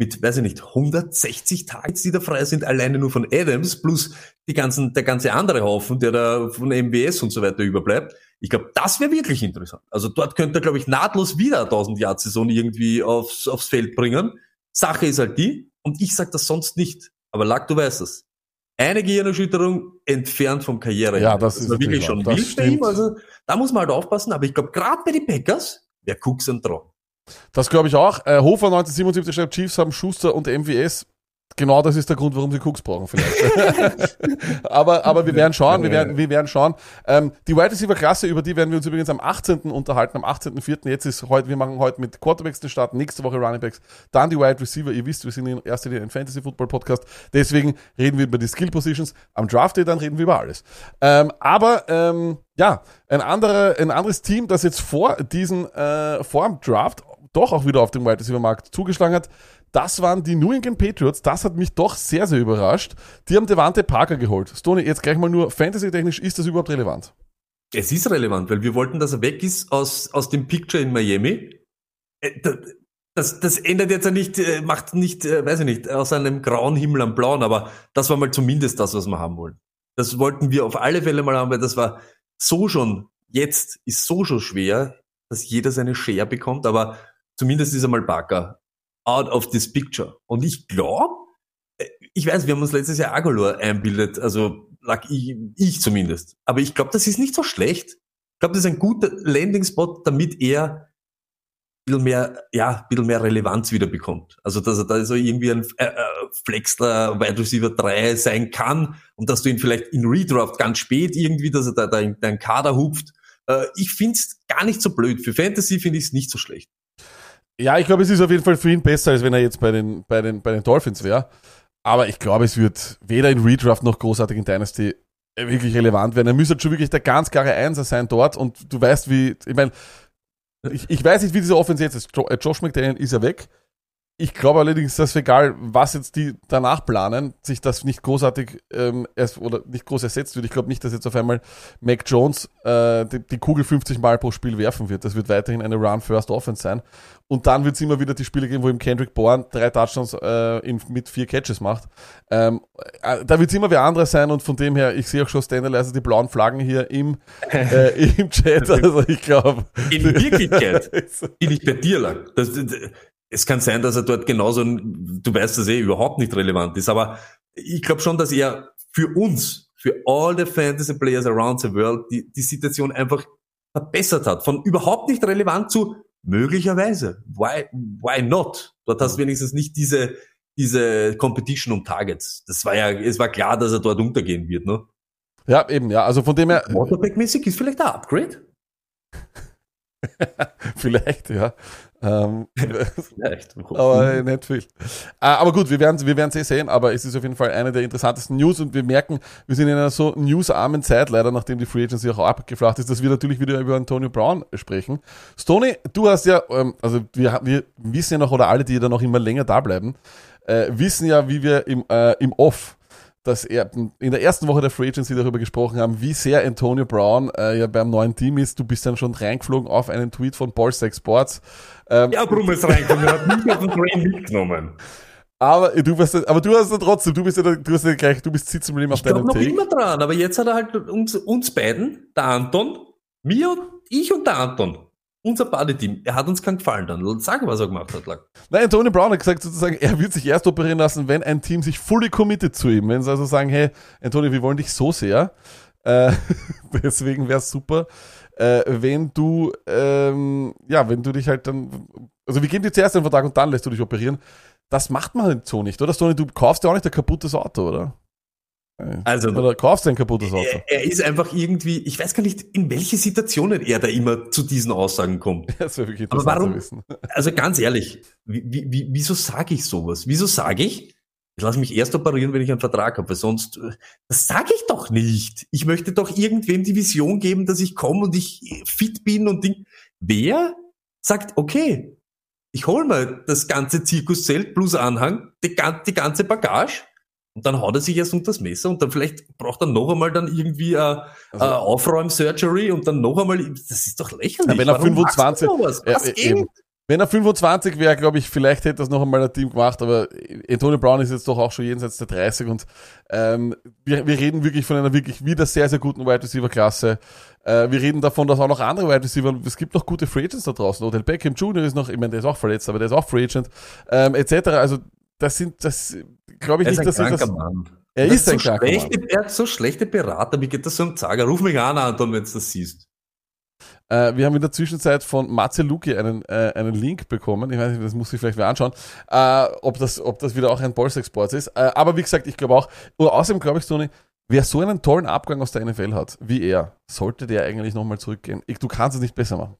mit, weiß ich nicht, 160 Targets, die da frei sind, alleine nur von Adams, plus die ganzen, der ganze andere Haufen, der da von MBS und so weiter überbleibt. Ich glaube, das wäre wirklich interessant. Also dort könnte er, glaube ich, nahtlos wieder eine 1000 Yard Saison irgendwie aufs, aufs Feld bringen. Sache ist halt die, und ich sag das sonst nicht, aber Lack, du weißt es. Eine Gehirnerschütterung entfernt vom Karriere. Ja, das ist war wirklich schon. Das wild bei ihm. stimmt. Also da muss man halt aufpassen, aber ich glaube, gerade bei den Packers wäre Cooks ein Traum. Das glaube ich auch. Äh, Hofer 1977 schreibt, Chiefs haben Schuster und MWS. Genau das ist der Grund, warum sie Cooks brauchen vielleicht. aber, aber wir werden schauen, wir werden, wir werden schauen. Ähm, die Wide Receiver Klasse, über die werden wir uns übrigens am 18. unterhalten, am 18.04. Jetzt ist heute, wir machen heute mit Quarterbacks den Start, nächste Woche Running Backs, dann die Wide Receiver. Ihr wisst, wir sind in erster Linie ein Fantasy Football Podcast. Deswegen reden wir über die Skill Positions. Am Draft Day dann reden wir über alles. Ähm, aber, ähm, ja, ein anderer, ein anderes Team, das jetzt vor diesen, äh, vor dem Draft doch auch wieder auf dem Wide Receiver Markt zugeschlagen hat, das waren die New England Patriots. Das hat mich doch sehr, sehr überrascht. Die haben Devante Parker geholt. Stoney, jetzt gleich mal nur fantasy-technisch, ist das überhaupt relevant? Es ist relevant, weil wir wollten, dass er weg ist aus, aus dem Picture in Miami. Äh, da- Das, das ändert jetzt ja nicht, äh, macht nicht, äh, weiß ich nicht, aus einem grauen Himmel am blauen, aber das war mal zumindest das, was wir haben wollen. Das wollten wir auf alle Fälle mal haben, weil das war so schon, jetzt ist so schon schwer, dass jeder seine Share bekommt, aber zumindest ist einmal Barker out of this picture. Und ich glaube, ich weiß, wir haben uns letztes Jahr Agolor einbildet, also lag ich, ich zumindest. Aber ich glaube, das ist nicht so schlecht. Ich glaube, das ist ein guter Landing-Spot, damit er ein bisschen mehr, ja, ein bisschen mehr Relevanz wieder bekommt. Also, dass er da so irgendwie ein äh, äh, Flexler Wide Receiver 3 sein kann und dass du ihn vielleicht in Redraft ganz spät irgendwie, dass er da, da in deinen Kader hupft. Äh, ich find's gar nicht so blöd. Für Fantasy finde ich es nicht so schlecht. Ja, ich glaube, es ist auf jeden Fall für ihn besser, als wenn er jetzt bei den, bei den, bei den Dolphins wäre. Aber ich glaube, es wird weder in Redraft noch großartig in Dynasty wirklich relevant werden. Er müsste schon wirklich der ganz klare Einser sein dort und du weißt, wie, ich meine, ich, ich weiß nicht, wie diese Offense jetzt ist. Äh, Josh McDaniel ist ja weg. Ich glaube allerdings, dass egal, was jetzt die danach planen, sich das nicht großartig ähm, erst, oder nicht groß ersetzt wird. Ich glaube nicht, dass jetzt auf einmal Mac Jones äh, die, die Kugel 50 Mal pro Spiel werfen wird. Das wird weiterhin eine Run-First-Offense sein. Und dann wird es immer wieder die Spiele geben, wo ihm Kendrick Bourne drei Touchdowns äh, in, mit vier Catches macht. Ähm, äh, da wird es immer wer anderes sein und von dem her, ich sehe auch schon standardweise die blauen Flaggen hier im, äh, im Chat. Also ich glaube. In Wirklichkeit bin ich bei dir lang. Das, das, es kann sein, dass er dort genauso, du weißt, dass er eh überhaupt nicht relevant ist, aber ich glaube schon, dass er für uns, für all the fantasy players around the world, die, die Situation einfach verbessert hat. Von überhaupt nicht relevant zu möglicherweise. Why, why not? Dort hast du wenigstens nicht diese, diese Competition um Targets. Das war ja, es war klar, dass er dort untergehen wird, ne? Ja, eben, ja. Also von dem her, Quarterback-mäßig ist vielleicht ein Upgrade. vielleicht, ja. Ähm, aber nicht viel. Äh, aber gut, wir werden wir werden es eh sehen, aber es ist auf jeden Fall eine der interessantesten News und wir merken, wir sind in einer so newsarmen Zeit, leider nachdem die Free Agency auch abgeflacht ist, dass wir natürlich wieder über Antonio Brown sprechen. Stoney, du hast ja, ähm, also wir, wir wissen ja noch, oder alle, die da noch immer länger da bleiben, äh, wissen ja, wie wir im, äh, im Off dass er in der ersten Woche der Free Agency darüber gesprochen haben, wie sehr Antonio Brown äh, ja beim neuen Team ist. Du bist dann schon reingeflogen auf einen Tweet von Ballstack Sports. Ähm, Ja, Brumm ist reingekommen, er hat mich auf den Train mitgenommen. Aber du wirst, aber du hast ja trotzdem, du bist ja, du hast ja gleich, du bist sitzen geblieben auf Ich glaube deinem noch Take. immer dran, aber jetzt hat er halt uns, uns beiden, der Anton, mir und ich und der Anton, unser Buddy-Team, er hat uns keinen Gefallen dann. Sag, was er gemacht hat, Lack. Nein, Antonio Brown hat gesagt sozusagen, er wird sich erst operieren lassen, wenn ein Team sich fully committed zu ihm. Wenn sie also sagen, hey, Antonio, wir wollen dich so sehr. Äh, deswegen wäre es super, äh, wenn du, ähm, ja, wenn du dich halt dann, also wir geben dir zuerst einen Vertrag und dann lässt du dich operieren. Das macht man halt so nicht, oder? Stoney, du kaufst ja auch nicht ein kaputtes Auto, oder? Also, Oder kaufst ein kaputtes Auto? er, er ist einfach irgendwie, ich weiß gar nicht, in welche Situationen er da immer zu diesen Aussagen kommt. Das wäre wirklich Aber warum- zu wissen. Also ganz ehrlich, wie, wie, wie, wieso sage ich sowas? Wieso sage ich, ich lasse mich erst operieren, wenn ich einen Vertrag habe, weil sonst, äh, das sage ich doch nicht. Ich möchte doch irgendwem die Vision geben, dass ich komme und ich fit bin und Ding. Wer sagt, okay, ich hol mal das ganze Zirkuszelt plus Anhang, die, die ganze Bagage und dann haut er sich erst unter das Messer und dann vielleicht braucht er noch einmal dann irgendwie äh, Also- äh, Aufräum-Surgery und dann noch einmal, das ist doch lächerlich. Ja, wenn er Warum machst du 25 sowas? Ja, Was äh, geht? eben. Wenn er 25 wäre, glaube ich, vielleicht hätte das noch einmal ein Team gemacht, aber Antonio Brown ist jetzt doch auch schon jenseits der 30 und ähm, wir, wir reden wirklich von einer wirklich wieder sehr, sehr guten Wide Receiver Klasse. Äh, wir reden davon, dass auch noch andere Wide Receiver, es gibt noch gute Free Agents da draußen. Odell Beckham Jr. ist noch, ich meine, der ist auch verletzt, aber der ist auch Free Agent, ähm, etc. Also das sind, das glaube ich Er ist nicht, ein dass kranker das. Mann. Er Das ist ein so kranker schlechte, Er hat so schlechte Berater. Wie geht das so am Zager? Ruf mich an, Anton, wenn du das siehst. Äh, wir haben in der Zwischenzeit von Matze Luki einen, äh, einen Link bekommen. Ich weiß nicht, das muss ich vielleicht mal anschauen, äh, ob, das, ob das wieder auch ein Bolster-Export ist. Äh, aber wie gesagt, ich glaube auch, und außerdem glaube ich, Toni, wer so einen tollen Abgang aus der NFL hat, wie er, sollte der eigentlich nochmal zurückgehen. Ich, du kannst es nicht besser machen.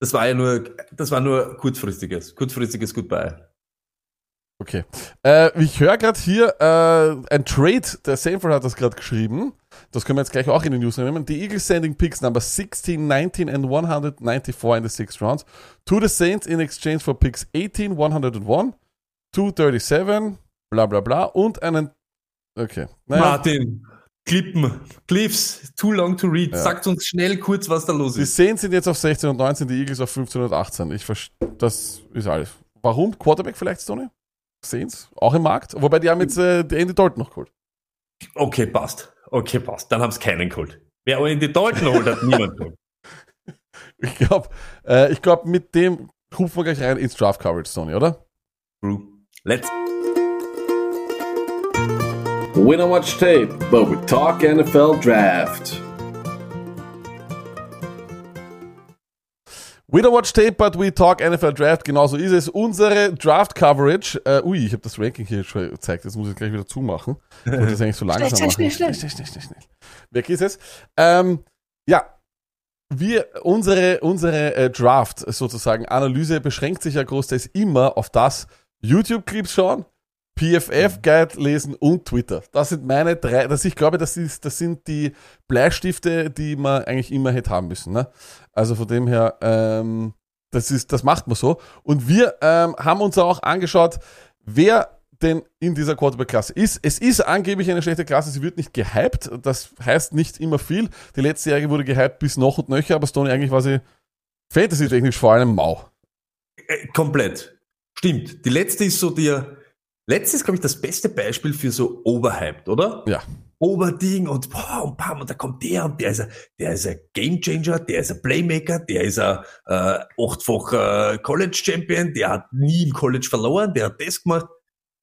Das war ja nur, das war nur kurzfristiges, kurzfristiges Goodbye. Okay. Äh, ich höre gerade hier äh, ein Trade, der Sanford hat das gerade geschrieben. Das können wir jetzt gleich auch in den News nehmen. Die Eagles sending picks number 16, 19 and 194 in the sixth rounds to the Saints in exchange for picks 18, 101, 237, bla bla bla und einen. Okay. Naja, Martin, Klippen, Cliffs, too long to read. Ja. Sagt uns schnell kurz, was da los die ist. Saints sind jetzt auf 16 und 19, die Eagles auf 15 und 18. Ich verstehe, das ist alles. Warum? Quarterback vielleicht, Tony? Saints? Auch im Markt? Wobei die haben jetzt äh, die Andy Dalton noch geholt. Okay, passt. Okay, passt. Dann haben sie keinen geholt. Wer in die Dalton holt, hat niemand geholt. Ich glaube, äh, ich glaub, mit dem rufen wir gleich rein ins Draft Coverage, Tony, oder? True. Let's We don't watch tape, but we talk NFL draft. We don't watch tape, but we talk NFL Draft. Genauso ist es. Unsere Draft Coverage. Äh, ui, ich habe das Ranking hier schon gezeigt. Das muss ich gleich wieder zumachen. Ich wollte das eigentlich so langsam Schnell, schnell, schnell, schnell, schnell, schnell, schnell. Weg ist es. Ähm, ja, wir, unsere, unsere äh, Draft sozusagen Analyse beschränkt sich ja großteils immer auf das YouTube-Clips schauen, PFF-Guide lesen und Twitter. Das sind meine drei, das ich glaube, das, ist, das sind die Bleistifte, die man eigentlich immer hätte haben müssen. Ne? Also von dem her, ähm, das, ist, das macht man so. Und wir ähm, haben uns auch angeschaut, wer denn in dieser Quarterback-Klasse ist. Es ist angeblich eine schlechte Klasse, sie wird nicht gehypt. Das heißt nicht immer viel. Die letzte Jahre wurde gehypt bis noch und nöcher, aber Stoney eigentlich war sie fantasy-technisch vor allem mau. Äh, komplett. Stimmt. Die letzte ist so der, letzte ist, glaube ich, das beste Beispiel für so overhyped, oder? Ja. Overding und boah, und bam, und da kommt der und der ist ein, der ist ein Gamechanger, der ist ein Playmaker, der ist ein äh, achtfacher College Champion, der hat nie im College verloren, der hat das gemacht.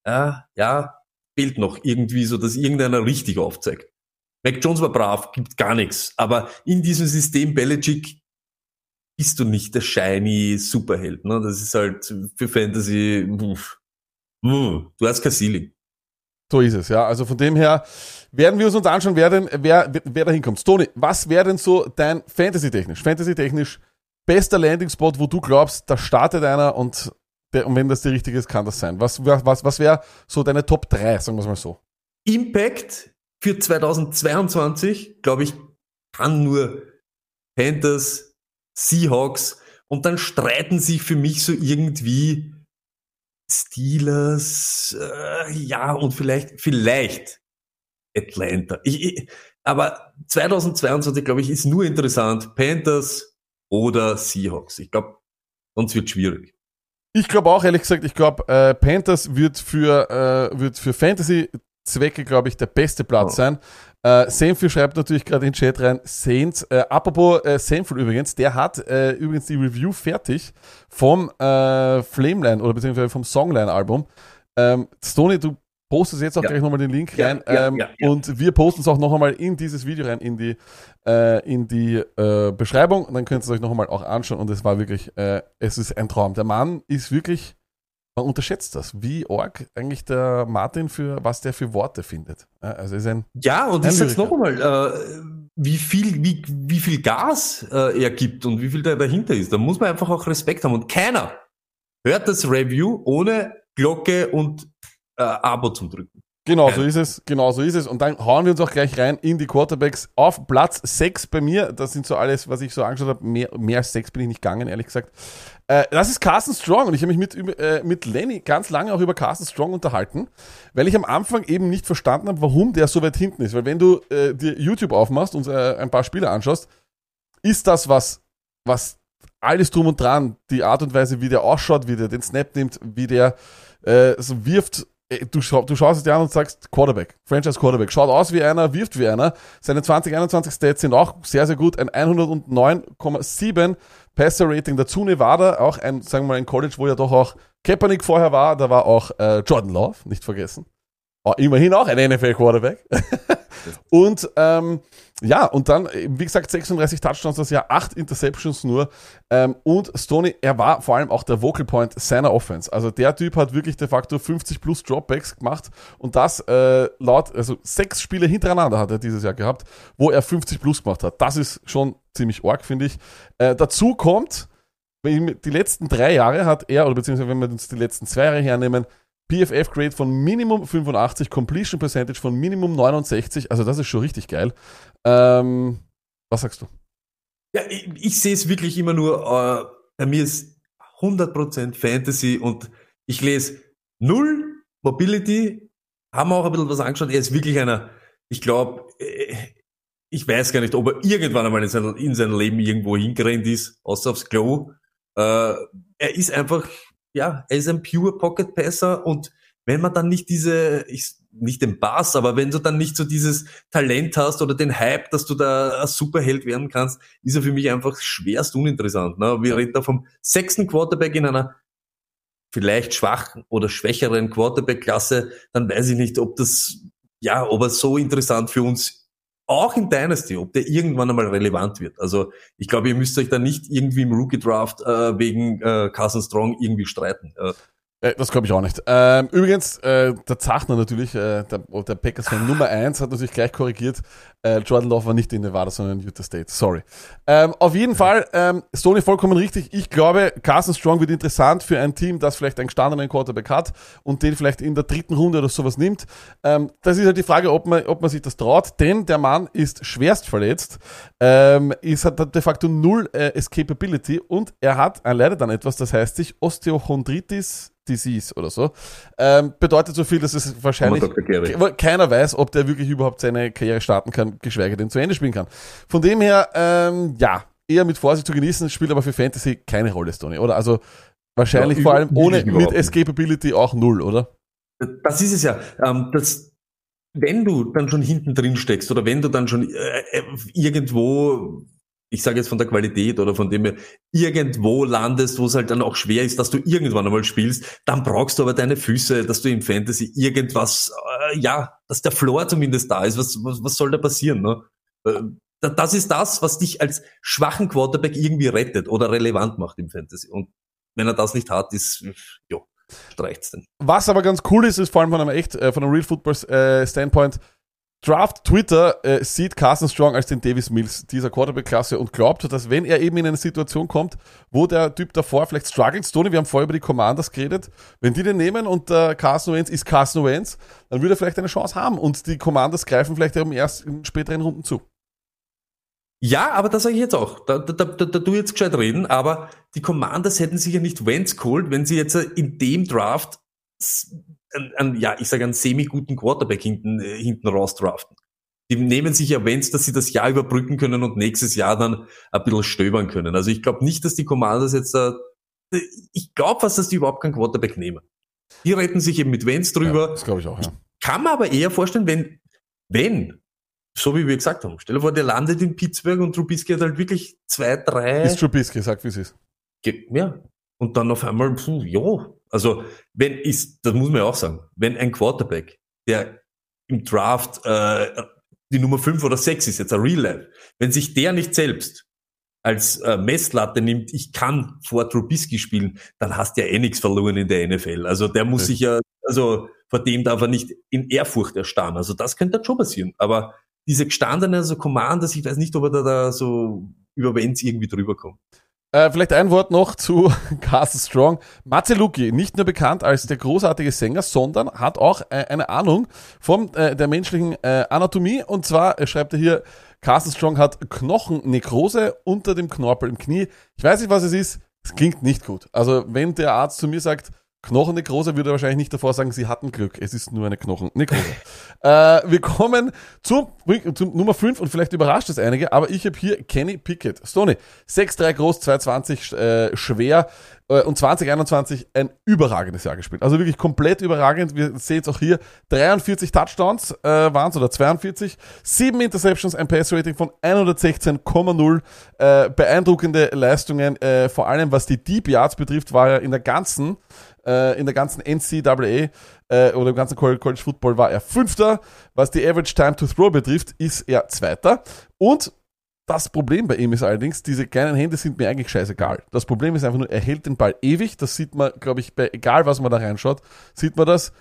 Ja, ja, fehlt noch irgendwie so, dass irgendeiner richtig aufzeigt. Mac Jones war brav, gibt gar nichts, aber in diesem System Belichick bist du nicht der shiny Superheld, ne? Das ist halt für Fantasy, uff. Hm, du hast kein Ceiling. So ist es, ja. Also von dem her werden wir uns uns anschauen, wer denn, wer, wer da hinkommt. Toni, was wäre denn so dein Fantasy-technisch, Fantasy-technisch bester Landing-Spot, wo du glaubst, da startet einer und, der, und wenn das der richtige ist, kann das sein? Was, was, was wäre so deine Top 3, sagen wir es mal so? Impact für 2022, glaube ich, kann nur Panthers, Seahawks und dann streiten sich für mich so irgendwie Steelers, äh, ja, und vielleicht, vielleicht Atlanta. Ich, ich, aber 2022, glaube ich, ist nur interessant Panthers oder Seahawks. Ich glaube, sonst wird schwierig. Ich glaube auch, ehrlich gesagt, ich glaube, äh, Panthers wird für, äh, wird für Fantasy-Zwecke, glaube ich, der beste Platz Oh. sein. Äh, Senfil schreibt natürlich gerade in den Chat rein, Saints. Äh, apropos äh, Senfil übrigens, der hat äh, übrigens die Review fertig vom äh, Flameline oder beziehungsweise vom Songline-Album. Ähm, Stoney, du postest jetzt auch Ja. gleich nochmal den Link Ja, rein ähm, ja, ja. und wir posten es auch noch einmal in dieses Video rein, in die, äh, in die äh, Beschreibung und dann könnt ihr es euch noch einmal auch anschauen und es war wirklich, äh, es ist ein Traum. Der Mann ist wirklich, man unterschätzt das, wie arg eigentlich der Martin für, was der für Worte findet. Ja, Also ist ein, Ja, und ich Ein sag's Lyriker. noch einmal, äh, wie viel, wie, wie viel Gas äh, er gibt und wie viel da dahinter ist. Da muss man einfach auch Respekt haben. Und keiner hört das Review ohne Glocke und äh, Abo zum Drücken. Genau so ist es, genau so ist es. Und dann hauen wir uns auch gleich rein in die Quarterbacks auf Platz 6 bei mir. Das sind so alles, was ich so angeschaut habe. Mehr, mehr als 6 bin ich nicht gegangen, ehrlich gesagt. Äh, das ist Carsten Strong und ich habe mich mit, äh, mit Lenny ganz lange auch über Carsten Strong unterhalten, weil ich am Anfang eben nicht verstanden habe, warum der so weit hinten ist. Weil wenn du äh, dir YouTube aufmachst und äh, ein paar Spiele anschaust, ist das was, was alles drum und dran, die Art und Weise, wie der ausschaut, wie der den Snap nimmt, wie der äh, so wirft, du, schau, du schaust es dir an und sagst Quarterback, Franchise Quarterback, schaut aus wie einer, wirft wie einer. Seine 2021 Stats sind auch sehr, sehr gut, ein 109,7 Passer Rating dazu Nevada, auch ein, sagen wir mal, ein College, wo ja doch auch Kaepernick vorher war, da war auch äh, Jordan Love, nicht vergessen. Oh, immerhin auch ein NFL-Quarterback. und ähm, ja, und dann, wie gesagt, 36 Touchdowns das Jahr, 8 Interceptions nur. Ähm, und Stoney, er war vor allem auch der Vocal Point seiner Offense. Also der Typ hat wirklich de facto 50 plus Dropbacks gemacht und das äh, laut, also sechs Spiele hintereinander hat er dieses Jahr gehabt, wo er 50 plus gemacht hat. Das ist schon ziemlich arg, finde ich. Äh, dazu kommt, die letzten drei Jahre hat er, oder beziehungsweise wenn wir uns die letzten zwei Jahre hernehmen, PFF-Grade von Minimum 85, Completion Percentage von Minimum 69, also das ist schon richtig geil. Ähm, was sagst du? Ja, ich, ich sehe es wirklich immer nur, äh, bei mir ist 100% Fantasy und ich lese null Mobility, haben wir auch ein bisschen was angeschaut, er ist wirklich einer, ich glaube, ich weiß gar nicht, ob er irgendwann einmal in, sein, in seinem Leben irgendwo hingerannt ist, außer aufs Klo. Äh, er ist einfach ja, er ist ein pure Pocket Passer und wenn man dann nicht diese, ich, nicht den Bass, aber wenn du dann nicht so dieses Talent hast oder den Hype, dass du da ein Superheld werden kannst, ist er für mich einfach schwerst uninteressant. Ne? Wir reden da vom sechsten Quarterback in einer vielleicht schwachen oder schwächeren Quarterback-Klasse, dann weiß ich nicht, ob das, ja, ob er so interessant für uns auch in Dynasty, ob der irgendwann einmal relevant wird. Also ich glaube, ihr müsst euch da nicht irgendwie im Rookie Draft äh, wegen äh, Carson Strong irgendwie streiten. Äh, äh, das glaube ich auch nicht. Ähm, übrigens, äh, der Zachner natürlich, äh, der, der Packers-Fan Nummer 1 hat natürlich gleich korrigiert. Äh, Jordan Love war nicht in Nevada, sondern in Utah State. Sorry. Ähm, auf jeden Fall, ähm, Stoney vollkommen richtig. Ich glaube, Carson Strong wird interessant für ein Team, das vielleicht einen gestandenen Quarterback hat und den vielleicht in der dritten Runde oder sowas nimmt. Ähm, das ist halt die Frage, ob man, ob man sich das traut, denn der Mann ist schwerst verletzt, ähm, ist, hat de facto null äh, Escapability und er hat, er leidet dann etwas, das heißt sich Osteochondritis Disease oder so. Ähm, bedeutet so viel, dass es wahrscheinlich keiner weiß, ob der wirklich überhaupt seine Karriere starten kann, geschweige denn zu Ende spielen kann. Von dem her, ähm, ja, eher mit Vorsicht zu genießen, spielt aber für Fantasy keine Rolle, Stoney, oder? Also wahrscheinlich ja, vor allem ohne mit Escapability auch null, oder? Das ist es ja. Ähm, das, wenn du dann schon hinten drin steckst oder wenn du dann schon äh, äh irgendwo ich sage jetzt von der Qualität oder von dem irgendwo landest, wo es halt dann auch schwer ist, dass du irgendwann einmal spielst, dann brauchst du aber deine Füße, dass du im Fantasy irgendwas, äh, ja, dass der Floor zumindest da ist. Was, was, was soll da passieren? Ne? Äh, das ist das, was dich als schwachen Quarterback irgendwie rettet oder relevant macht im Fantasy. Und wenn er das nicht hat, ist, ja, streicht's denn. Was aber ganz cool ist, ist vor allem von einem echt, äh, von einem Real Football äh, Standpoint, Draft Twitter äh, sieht Carson Strong als den Davis Mills dieser Quarterback-Klasse und glaubt, dass wenn er eben in eine Situation kommt, wo der Typ davor vielleicht struggelt, Stoney, wir haben vorher über die Commanders geredet, wenn die den nehmen und äh, Carson Wentz ist Carson Wentz, dann würde er vielleicht eine Chance haben und die Commanders greifen vielleicht eben erst in späteren Runden zu. Ja, aber das sage ich jetzt auch. Da, da, da, da du jetzt gescheit reden, aber die Commanders hätten sich ja nicht Wentz geholt, wenn sie jetzt in dem Draft einen, einen, ja, ich sage einen semi-guten Quarterback hinten, äh, hinten raus draften. Die nehmen sich ja Wens, dass sie das Jahr überbrücken können und nächstes Jahr dann ein bisschen stöbern können. Also ich glaube nicht, dass die Commanders jetzt da, äh, ich glaube fast, dass die überhaupt keinen Quarterback nehmen. Die retten sich eben mit Wens drüber. Ja, das glaube ich auch, ja. kann man aber eher vorstellen, wenn, wenn, so wie wir gesagt haben, stell dir vor, der landet in Pittsburgh und Trubisky hat halt wirklich zwei, drei. Ist Trubisky, sag wie es ist. Ja. Und dann auf einmal, puh, ja, also wenn ist, das muss man ja auch sagen, wenn ein Quarterback, der im Draft äh, die Nummer 5 oder 6 ist, jetzt ein Real Life, wenn sich der nicht selbst als äh, Messlatte nimmt, ich kann vor Trubisky spielen, dann hast du ja eh nichts verloren in der NFL. Also der muss okay. sich ja, also vor dem darf er nicht in Ehrfurcht erstarren. Also das könnte dann schon passieren. Aber diese gestandene, also Commanders, ich weiß nicht, ob er da, da so über Wenz irgendwie drüber kommt. Äh, vielleicht ein Wort noch zu Carson Strong. Mazzeluki, nicht nur bekannt als der großartige Sänger, sondern hat auch äh, eine Ahnung von äh, der menschlichen äh, Anatomie. Und zwar äh, schreibt er hier, Carson Strong hat Knochennekrose unter dem Knorpel im Knie. Ich weiß nicht, was es ist. Es klingt nicht gut. Also wenn der Arzt zu mir sagt, Knochennekrose würde wahrscheinlich nicht davor sagen, sie hatten Glück. Es ist nur eine Knochennekrose. äh, wir kommen zum, zum Nummer 5 und vielleicht überrascht es einige, aber ich habe hier Kenny Pickett. Stoney, 6'3 groß, 220 äh, schwer äh, und 2021 ein überragendes Jahr gespielt. Also wirklich komplett überragend. Wir sehen es auch hier. 43 Touchdowns äh, waren es oder 42, 7 Interceptions, ein Pass-Rating von 116,0. Äh, beeindruckende Leistungen, äh, vor allem was die Deep Yards betrifft, war er in der ganzen äh, in der ganzen NCAA äh, oder im ganzen College Football war er Fünfter. Was die Average Time to Throw betrifft, ist er Zweiter. Und das Problem bei ihm ist allerdings, diese kleinen Hände sind mir eigentlich scheißegal. Das Problem ist einfach nur, er hält den Ball ewig. Das sieht man, glaube ich, bei egal was man da reinschaut, sieht man das.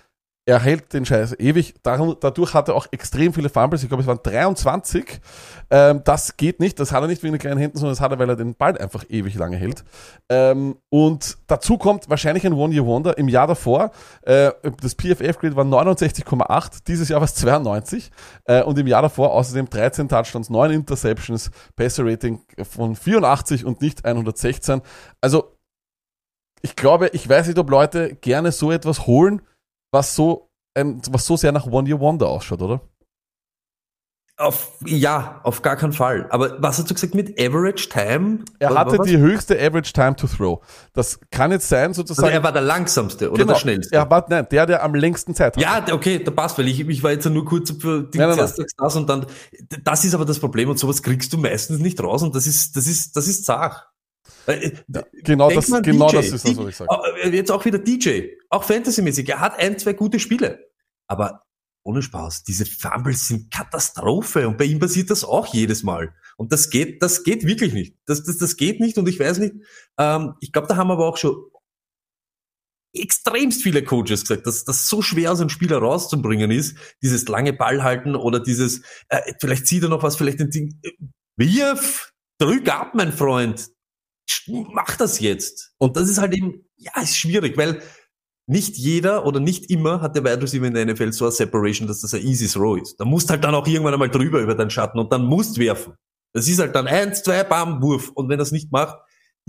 Er hält den Scheiß ewig. Dadurch hat er auch extrem viele Fumbles. Ich glaube, es waren 23. Ähm, das geht nicht. Das hat er nicht wegen den kleinen Händen, sondern das hat er, weil er den Ball einfach ewig lange hält. Ähm, und dazu kommt wahrscheinlich ein One-Year-Wonder. Im Jahr davor, äh, das PFF-Grade war 69,8. Dieses Jahr war es 92. Äh, und im Jahr davor außerdem 13 Touchdowns, 9 Interceptions, Passer-Rating von 84 und nicht 116. Also, ich glaube, ich weiß nicht, ob Leute gerne so etwas holen, was so, ein, was so sehr nach One Year Wonder ausschaut, oder? Auf, ja, auf gar keinen Fall. Aber was hast du gesagt mit Average Time? Er hatte die höchste Average Time to Throw. Das kann jetzt sein, sozusagen. Also er war der langsamste oder genau, der schnellste? Er war, nein, der, der am längsten Zeit hat. Ja, okay, da passt, weil ich, ich war jetzt nur kurz für die Nein, nein, sagst das und dann, das ist aber das Problem und sowas kriegst du meistens nicht raus und das ist, das ist, das ist zach. Äh, genau, denk das, genau DJ. das ist das, was ich sage. Äh, Jetzt auch wieder DJ, auch Fantasy-mäßig. Er hat ein, zwei gute Spiele. Aber ohne Spaß, diese Fumbles sind Katastrophe und bei ihm passiert das auch jedes Mal. Und das geht, das geht wirklich nicht. Das, das, das geht nicht und ich weiß nicht, ähm, ich glaube, da haben aber auch schon extremst viele Coaches gesagt, dass das so schwer aus einem Spieler rauszubringen ist, dieses lange Ball halten oder dieses, äh, vielleicht sieht er noch was, vielleicht ein Ding, äh, wirf, drück ab, mein Freund, mach das jetzt. Und das ist halt eben, ja, ist schwierig, weil nicht jeder oder nicht immer hat der Wide Receiver in der NFL so eine Separation, dass das ein easy throw ist. Da musst halt dann auch irgendwann einmal drüber über deinen Schatten und dann musst werfen. Das ist halt dann eins, zwei, bam, Wurf. Und wenn das nicht macht,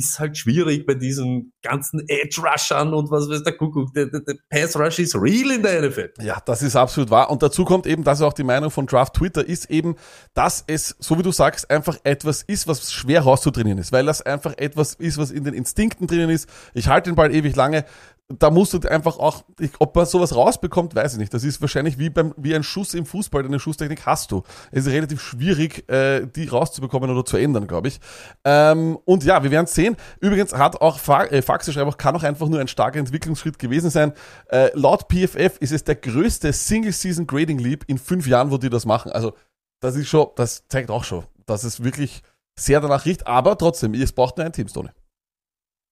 ist halt schwierig bei diesen ganzen Edge-Rushern und was weiß der Kuckuck. Der, der, der Pass-Rush ist real in der NFL. Ja, das ist absolut wahr. Und dazu kommt eben, das ist auch die Meinung von Draft Twitter, ist eben, dass es, so wie du sagst, einfach etwas ist, was schwer rauszutrainieren ist. Weil das einfach etwas ist, was in den Instinkten drinnen ist. Ich halte den Ball ewig lange. Da musst du einfach auch, ich, ob man sowas rausbekommt, weiß ich nicht. Das ist wahrscheinlich wie beim, wie ein Schuss im Fußball, eine Schusstechnik hast du. Es ist relativ schwierig, äh, die rauszubekommen oder zu ändern, glaube ich. Ähm, und ja, wir werden sehen. Übrigens hat auch Fa äh, Faxe schreibt auch, kann auch einfach nur ein starker Entwicklungsschritt gewesen sein. Äh, laut PFF ist es der größte Single-Season Grading Leap in fünf Jahren, wo die das machen. Also, das ist schon, das zeigt auch schon, dass es wirklich sehr danach riecht, aber trotzdem, es braucht nur ein Team, Stone.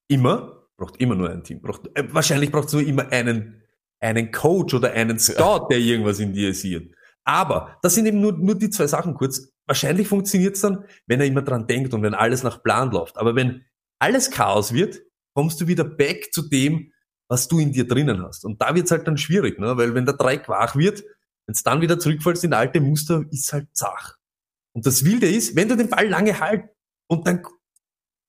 Immer, braucht immer nur ein Team. Braucht, äh, wahrscheinlich braucht es nur immer einen, einen Coach oder einen Scout, der irgendwas in dir sieht. Aber das sind eben nur, nur die zwei Sachen kurz. Wahrscheinlich funktioniert es dann, wenn er immer dran denkt und wenn alles nach Plan läuft. Aber wenn alles Chaos wird, kommst du wieder back zu dem, was du in dir drinnen hast. Und da wird's halt dann schwierig, ne? weil wenn der Dreieck wach wird, wenn es dann wieder zurückfällst in alte Muster, ist halt zach. Und das Wilde ist, wenn du den Ball lange halt und dann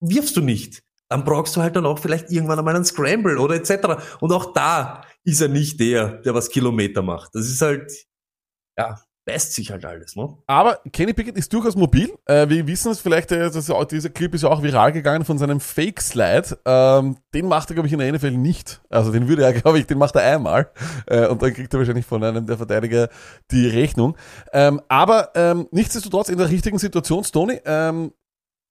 wirfst du nicht, dann brauchst du halt dann auch vielleicht irgendwann einmal einen Scramble oder etc. Und auch da ist er nicht der, der was Kilometer macht. Das ist halt, ja, beißt sich halt alles, ne? Aber Kenny Pickett ist durchaus mobil. Äh, wir wissen es vielleicht, äh, das auch, dieser Clip ist ja auch viral gegangen von seinem Fake-Slide. Ähm, den macht er, glaube ich, in der NFL nicht. Also den würde er, glaube ich, den macht er einmal. Äh, und dann kriegt er wahrscheinlich von einem der Verteidiger die Rechnung. Ähm, aber ähm, nichtsdestotrotz in der richtigen Situation, Stoney, ähm,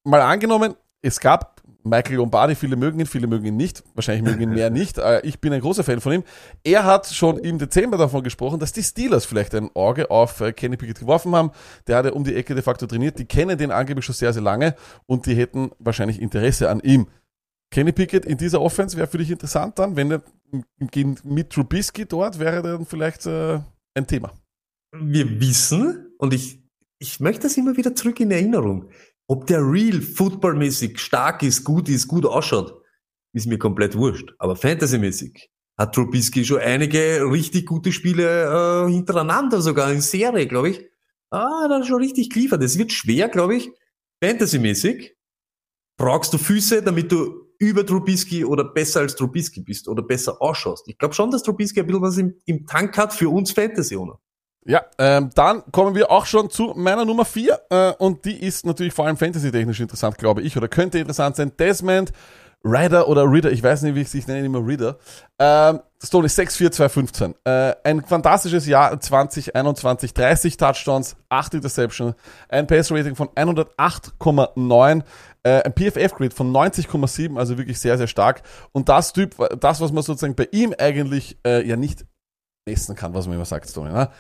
mal angenommen, es gab Michael Lombardi, viele mögen ihn, viele mögen ihn nicht. Wahrscheinlich mögen ihn mehr nicht. Ich bin ein großer Fan von ihm. Er hat schon im Dezember davon gesprochen, dass die Steelers vielleicht ein Auge auf äh, Kenny Pickett geworfen haben. Der hat ja um die Ecke de facto trainiert. Die kennen den angeblich schon sehr, sehr lange und die hätten wahrscheinlich Interesse an ihm. Kenny Pickett in dieser Offense wäre für dich interessant dann, wenn er mit Trubisky dort wäre dann vielleicht äh, ein Thema. Wir wissen, und ich, ich möchte das immer wieder zurück in Erinnerung, ob der Real footballmäßig stark ist, gut ist, gut ausschaut, ist mir komplett wurscht. Aber fantasymäßig hat Trubisky schon einige richtig gute Spiele äh, hintereinander, sogar in Serie, glaube ich. Ah, dann schon richtig geliefert. Es wird schwer, glaube ich, fantasymäßig. Brauchst du Füße, damit du über Trubisky oder besser als Trubisky bist oder besser ausschaust. Ich glaube schon, dass Trubisky ein bisschen was im, im Tank hat für uns Fantasy-Owner. Ja, ähm, dann kommen wir auch schon zu meiner Nummer 4 äh, und die ist natürlich vor allem fantasy-technisch interessant, glaube ich, oder könnte interessant sein. Desmond Rider oder Reader, ich weiß nicht, wie ich es nenne, immer Reader. Ähm, Stone 6-4-2-15. Äh, ein fantastisches Jahr 2021, 30 Touchdowns, 8 Interception, ein Pass-Rating von 108,9, äh, ein PFF-Grade von 90,7, also wirklich sehr, sehr stark. Und das Typ, das, was man sozusagen bei ihm eigentlich äh, ja nicht messen kann, was man immer sagt, Stone, ne?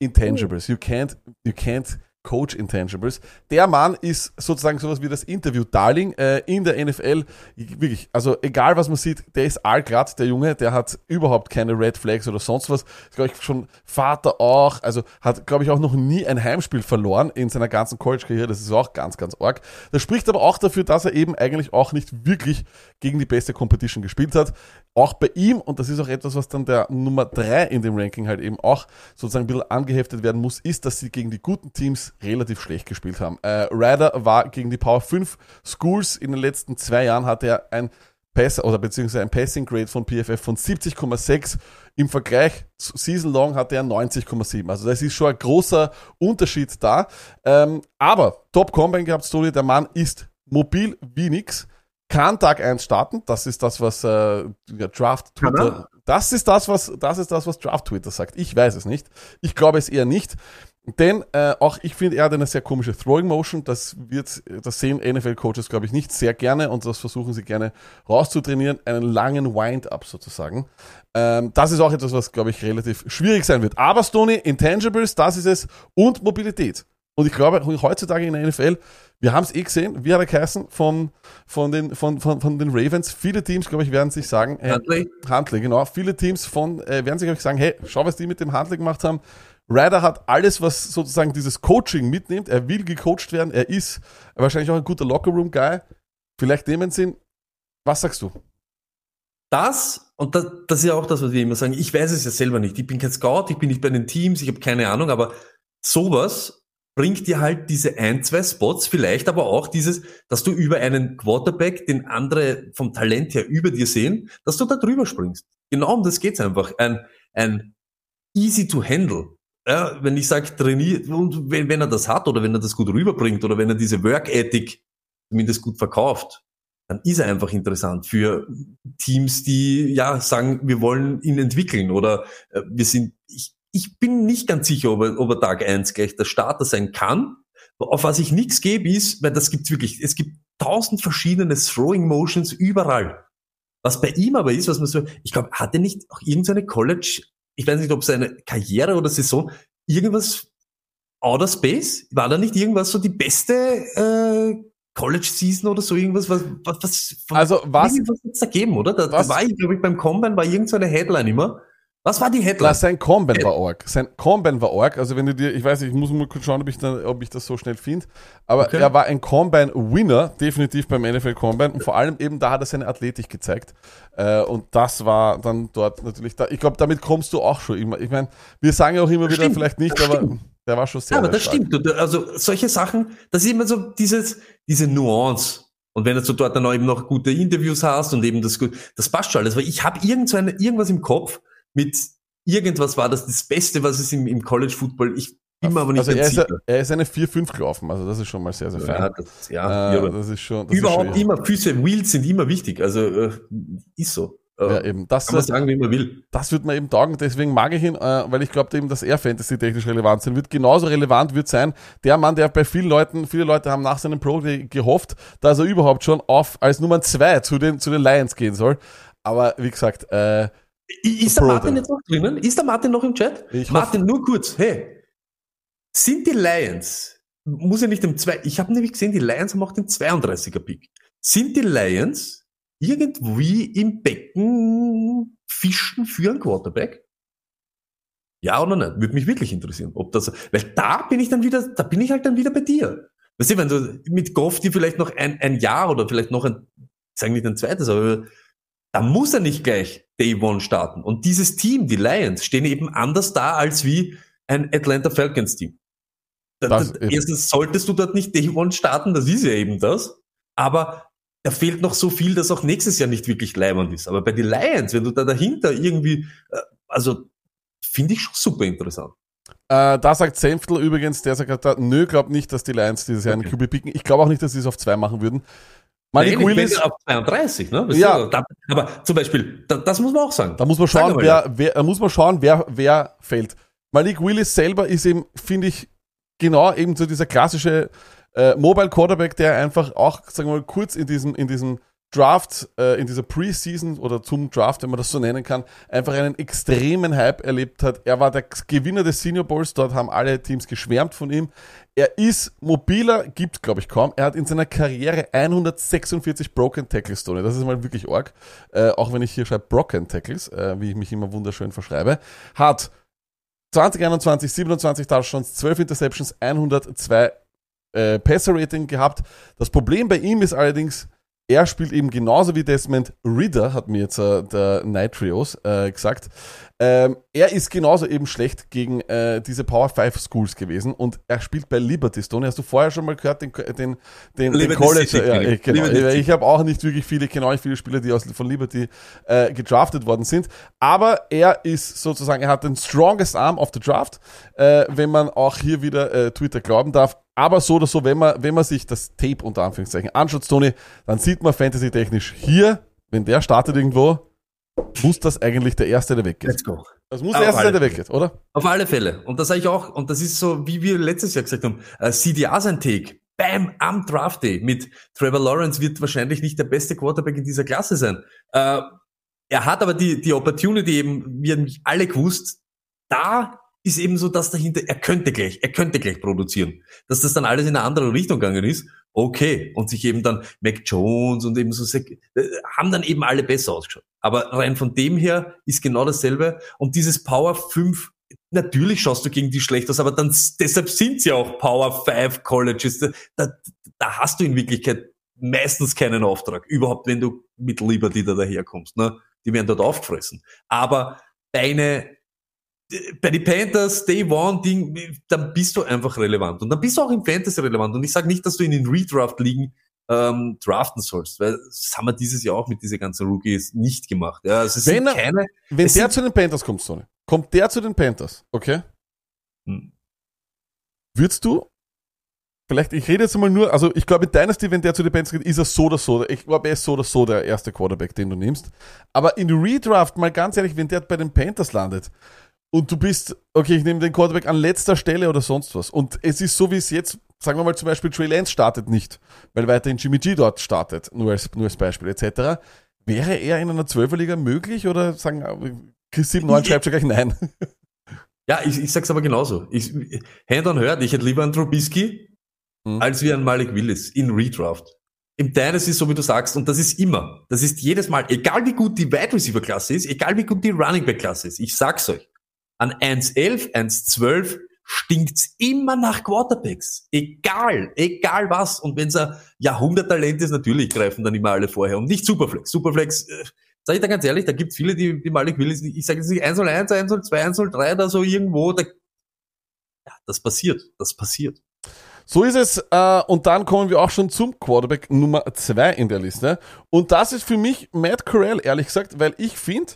Intangibles. You can't, you can't Coach Intangibles. Der Mann ist sozusagen sowas wie das Interview-Darling äh, in der NFL. Wirklich, also egal was man sieht, der ist allglatt, der Junge, der hat überhaupt keine Red Flags oder sonst was. Ist, glaube ich, schon Vater auch, also hat, glaube ich, auch noch nie ein Heimspiel verloren in seiner ganzen College-Karriere. Das ist auch ganz, ganz arg. Das spricht aber auch dafür, dass er eben eigentlich auch nicht wirklich gegen die beste Competition gespielt hat. Auch bei ihm, und das ist auch etwas, was dann der Nummer 3 in dem Ranking halt eben auch sozusagen ein bisschen angeheftet werden muss, ist, dass sie gegen die guten Teams relativ schlecht gespielt haben. Äh, Ryder war gegen die Power 5 Schools in den letzten zwei Jahren hatte er ein Pass oder beziehungsweise ein Passing Grade von PFF von 70,6. Im Vergleich zu Season Long hatte er 90,7. Also das ist schon ein großer Unterschied da. Ähm, aber Top Combine gehabt, Story, der Mann ist mobil wie nix kann Tag 1 starten. Das ist das, was äh, Draft Twitter. Das ist das, was das ist das, was Draft Twitter sagt. Ich weiß es nicht. Ich glaube es eher nicht. Denn äh, auch ich finde, er hat eine sehr komische Throwing Motion. Das wird, das sehen NFL-Coaches, glaube ich, nicht sehr gerne und das versuchen sie gerne rauszutrainieren. Einen langen Wind-up sozusagen. Ähm, das ist auch etwas, was, glaube ich, relativ schwierig sein wird. Aber Stoney, Intangibles, das ist es und Mobilität. Und ich glaube, heutzutage in der NFL, wir haben es eh gesehen, wie hat er geheißen, von, von, den, von, von, von den Ravens. Viele Teams, glaube ich, werden sich sagen, hey, Huntley. Huntley, genau. Viele Teams von, äh, werden sich, glaube ich, sagen, hey, schau, was die mit dem Huntley gemacht haben. Ryder hat alles, was sozusagen dieses Coaching mitnimmt. Er will gecoacht werden. Er ist wahrscheinlich auch ein guter Lockerroom-Guy. Vielleicht nehmen sie ihn. Was sagst du? Das, und das, das ist ja auch das, was wir immer sagen, ich weiß es ja selber nicht. Ich bin kein Scout, ich bin nicht bei den Teams, ich habe keine Ahnung, aber sowas bringt dir halt diese ein, zwei Spots, vielleicht aber auch dieses, dass du über einen Quarterback, den andere vom Talent her über dir sehen, dass du da drüber springst. Genau um das geht's einfach. Ein, ein easy to handle. Ja, wenn ich sage, trainiert, und wenn, wenn er das hat oder wenn er das gut rüberbringt oder wenn er diese Work Ethic zumindest gut verkauft, dann ist er einfach interessant für Teams, die ja sagen, wir wollen ihn entwickeln oder äh, wir sind, ich, ich bin nicht ganz sicher, ob er, ob er Tag eins gleich der Starter sein kann. Auf was ich nichts gebe, ist, weil das gibt's wirklich, es gibt tausend verschiedene Throwing Motions überall. Was bei ihm aber ist, was man so, ich glaube, hat er nicht auch irgendeine College, ich weiß nicht, ob seine Karriere oder Saison, irgendwas Outer Space? War da nicht irgendwas so die beste äh, College Season oder so irgendwas? Was, was, was Also was- hat's da geben, oder? Da, Was- da war ich, glaube ich, beim Combine war irgendeine Headline immer. Was war die Headline? Na, sein Combine war arg. Sein Combine war arg. Also wenn du dir, ich weiß nicht, ich muss mal kurz schauen, ob ich, da, ob ich das so schnell finde. Aber Okay. er war ein Combine-Winner, definitiv beim NFL Combine. Und vor allem eben, da hat er seine Athletik gezeigt. Äh, und das war dann dort natürlich da. Ich glaube, damit kommst du auch schon immer. Ich meine, wir sagen ja auch immer wieder, stimmt, vielleicht nicht, aber stimmt. der war schon sehr, Ja, aber das stark. stimmt. Also solche Sachen, das ist immer so dieses, diese Nuance. Und wenn du dort dann auch eben noch gute Interviews hast und eben das gut, das passt schon alles. Weil ich habe irgend so eine, irgendwas im Kopf mit irgendwas war das das Beste, was es im, im College Football, ich bin mir aber nicht Also er ist, sicher. er ist eine 4-5 gelaufen. Also das ist schon mal sehr, sehr fein. Ja, das, ja, äh, das ist schon. Das überhaupt ist immer, Füße, Wheels sind immer wichtig. Also äh, ist so. Äh, Ja, eben. Das, kann man sagen, wie man will. das wird mir eben taugen, deswegen mag ich ihn, äh, weil ich glaube eben, dass er Fantasy-technisch relevant sein wird. Genauso relevant wird sein der Mann, der bei vielen Leuten, viele Leute haben nach seinem Pro gehofft, dass er überhaupt schon auf als Nummer zwei zu den, zu den Lions gehen soll. Aber wie gesagt, äh, Ist der Martin jetzt noch drinnen? Ist der Martin noch im Chat? Ich Martin, nur kurz. Hey, sind die Lions, muss ja nicht im zwei, ich habe nämlich gesehen, die Lions haben auch den 32er Pick. Sind die Lions irgendwie im Becken fischen für einen Quarterback? Ja oder nicht? Würde mich wirklich interessieren, ob das, weil da bin ich dann wieder, da bin ich halt dann wieder bei dir. Weißt du, wenn du mit Goff dir vielleicht noch ein, ein Jahr oder vielleicht noch ein, ich sage nicht ein zweites, aber da muss er nicht gleich Day One starten. Und dieses Team, die Lions, stehen eben anders da als wie ein Atlanta Falcons Team. Da, Das erstens solltest du dort nicht Day One starten, das ist ja eben das. Aber da fehlt noch so viel, dass auch nächstes Jahr nicht wirklich leibend ist. Aber bei den Lions, wenn du da dahinter irgendwie, äh, also finde ich schon super interessant. Äh, da sagt Senftl übrigens, der sagt, da, nö, glaubt nicht, dass die Lions dieses Jahr einen Okay. QB picken. Ich glaube auch nicht, dass sie es auf zwei machen würden. Malik Willis, auf 32, ne? Ja. da, aber zum Beispiel, da, das muss man auch sagen. da muss man schauen, wer, wer, da muss man schauen, wer, wer fällt. Malik Willis selber ist eben, finde ich, genau eben so dieser klassische äh, Mobile Quarterback, der einfach auch, sagen wir mal, kurz in diesem, in diesem Draft, äh, in dieser Preseason oder zum Draft, wenn man das so nennen kann, einfach einen extremen Hype erlebt hat. Er war der Gewinner des Senior Bowls, dort haben alle Teams geschwärmt von ihm. Er ist mobiler, gibt glaube ich kaum. Er hat in seiner Karriere 146 Broken Tackles, Tony. Das ist mal wirklich arg. Äh, auch wenn ich hier schreibe Broken Tackles, äh, wie ich mich immer wunderschön verschreibe. Hat 2021 27 Touchdowns, 12 Interceptions, 102 äh, Passer-Rating gehabt. Das Problem bei ihm ist allerdings, er spielt eben genauso wie Desmond Ridder, hat mir jetzt äh, der Nitrios äh, gesagt. Ähm, er ist genauso eben schlecht gegen äh, diese Power 5 Schools gewesen und er spielt bei Liberty Stone. Hast du vorher schon mal gehört, den, den, den, den College? City, ja, ich, genau. Liberty ich, City. ich habe auch nicht wirklich viele, genau nicht viele Spieler, die aus, von Liberty äh, gedraftet worden sind. Aber er ist sozusagen, er hat den strongest arm of the draft, äh, wenn man auch hier wieder äh, Twitter glauben darf. Aber so oder so, wenn man, wenn man sich das Tape unter Anführungszeichen anschaut, Tony, dann sieht man fantasy-technisch hier, wenn der startet irgendwo, muss das eigentlich der Erste, der weggeht. Let's go. Das muss Auf der Erste sein, der weggeht, oder? Auf alle Fälle. Und das sage ich auch, und das ist so, wie wir letztes Jahr gesagt haben, äh, CDA sein Take. Bam, am Draft Day mit Trevor Lawrence wird wahrscheinlich nicht der beste Quarterback in dieser Klasse sein. Äh, er hat aber die, die Opportunity eben, wir haben alle gewusst, da ist eben so das dahinter, er könnte gleich, er könnte gleich produzieren. Dass das dann alles in eine andere Richtung gegangen ist, okay. Und sich eben dann Mac Jones und eben so, äh, haben dann eben alle besser ausgeschaut. Aber rein von dem her ist genau dasselbe. Und dieses Power 5 natürlich schaust du gegen die schlecht aus, aber dann deshalb sind sie auch Power 5 Colleges. Da, da, da hast du in Wirklichkeit meistens keinen Auftrag. Überhaupt, wenn du mit Liberty da daherkommst. Ne? Die werden dort aufgefressen. Aber deine bei den Panthers, Day One Ding, dann bist du einfach relevant. Und dann bist du auch im Fantasy relevant. Und ich sage nicht, dass du in den Redraft-Ligen ähm, draften sollst, weil das haben wir dieses Jahr auch mit diesen ganzen Rookies nicht gemacht. Ja, also es Wenn sind er- keine, Wenn der sind- zu den Panthers kommt, Tony, kommt der zu den Panthers, okay? Hm. Würdest du, vielleicht, ich rede jetzt mal nur, also ich glaube, in Dynasty, wenn der zu den Panthers geht, ist er so oder so, ich glaube, er ist so oder so der erste Quarterback, den du nimmst. Aber in Redraft, mal ganz ehrlich, wenn der bei den Panthers landet und du bist, okay, ich nehme den Quarterback an letzter Stelle oder sonst was und es ist so, wie es jetzt, sagen wir mal zum Beispiel, Trey Lance startet nicht, weil weiterhin Jimmy G dort startet, nur als, nur als Beispiel etc., wäre er in einer Zwölferliga möglich oder sagen, Chris 7, 9 schreibt schon gleich nein? Ja, ich, ich sag's aber genauso. Ich, Hand on Hurt, ich hätte lieber einen Trubisky Mhm. als wie einen Malik Willis in Redraft. Im Dynasty, so wie du sagst, und das ist immer, das ist jedes Mal, egal wie gut die Wide Receiver Klasse ist, egal wie gut die Running Back Klasse ist, ich sag's euch, an 1.11, 1.12 stinkt's immer nach Quarterbacks. Egal, egal was. Und wenn's ein Jahrhunderttalent ist, natürlich greifen dann immer alle vorher. Und nicht Superflex. Superflex, äh, sag ich da ganz ehrlich, da gibt's viele, die, die Malik Willis, ich sage jetzt nicht 101, 102, 103 da so irgendwo, da, ja, das passiert, das passiert. So ist es. Äh, und dann kommen wir auch schon zum Quarterback Nummer 2 in der Liste. Und das ist für mich Matt Corral, ehrlich gesagt, weil ich finde,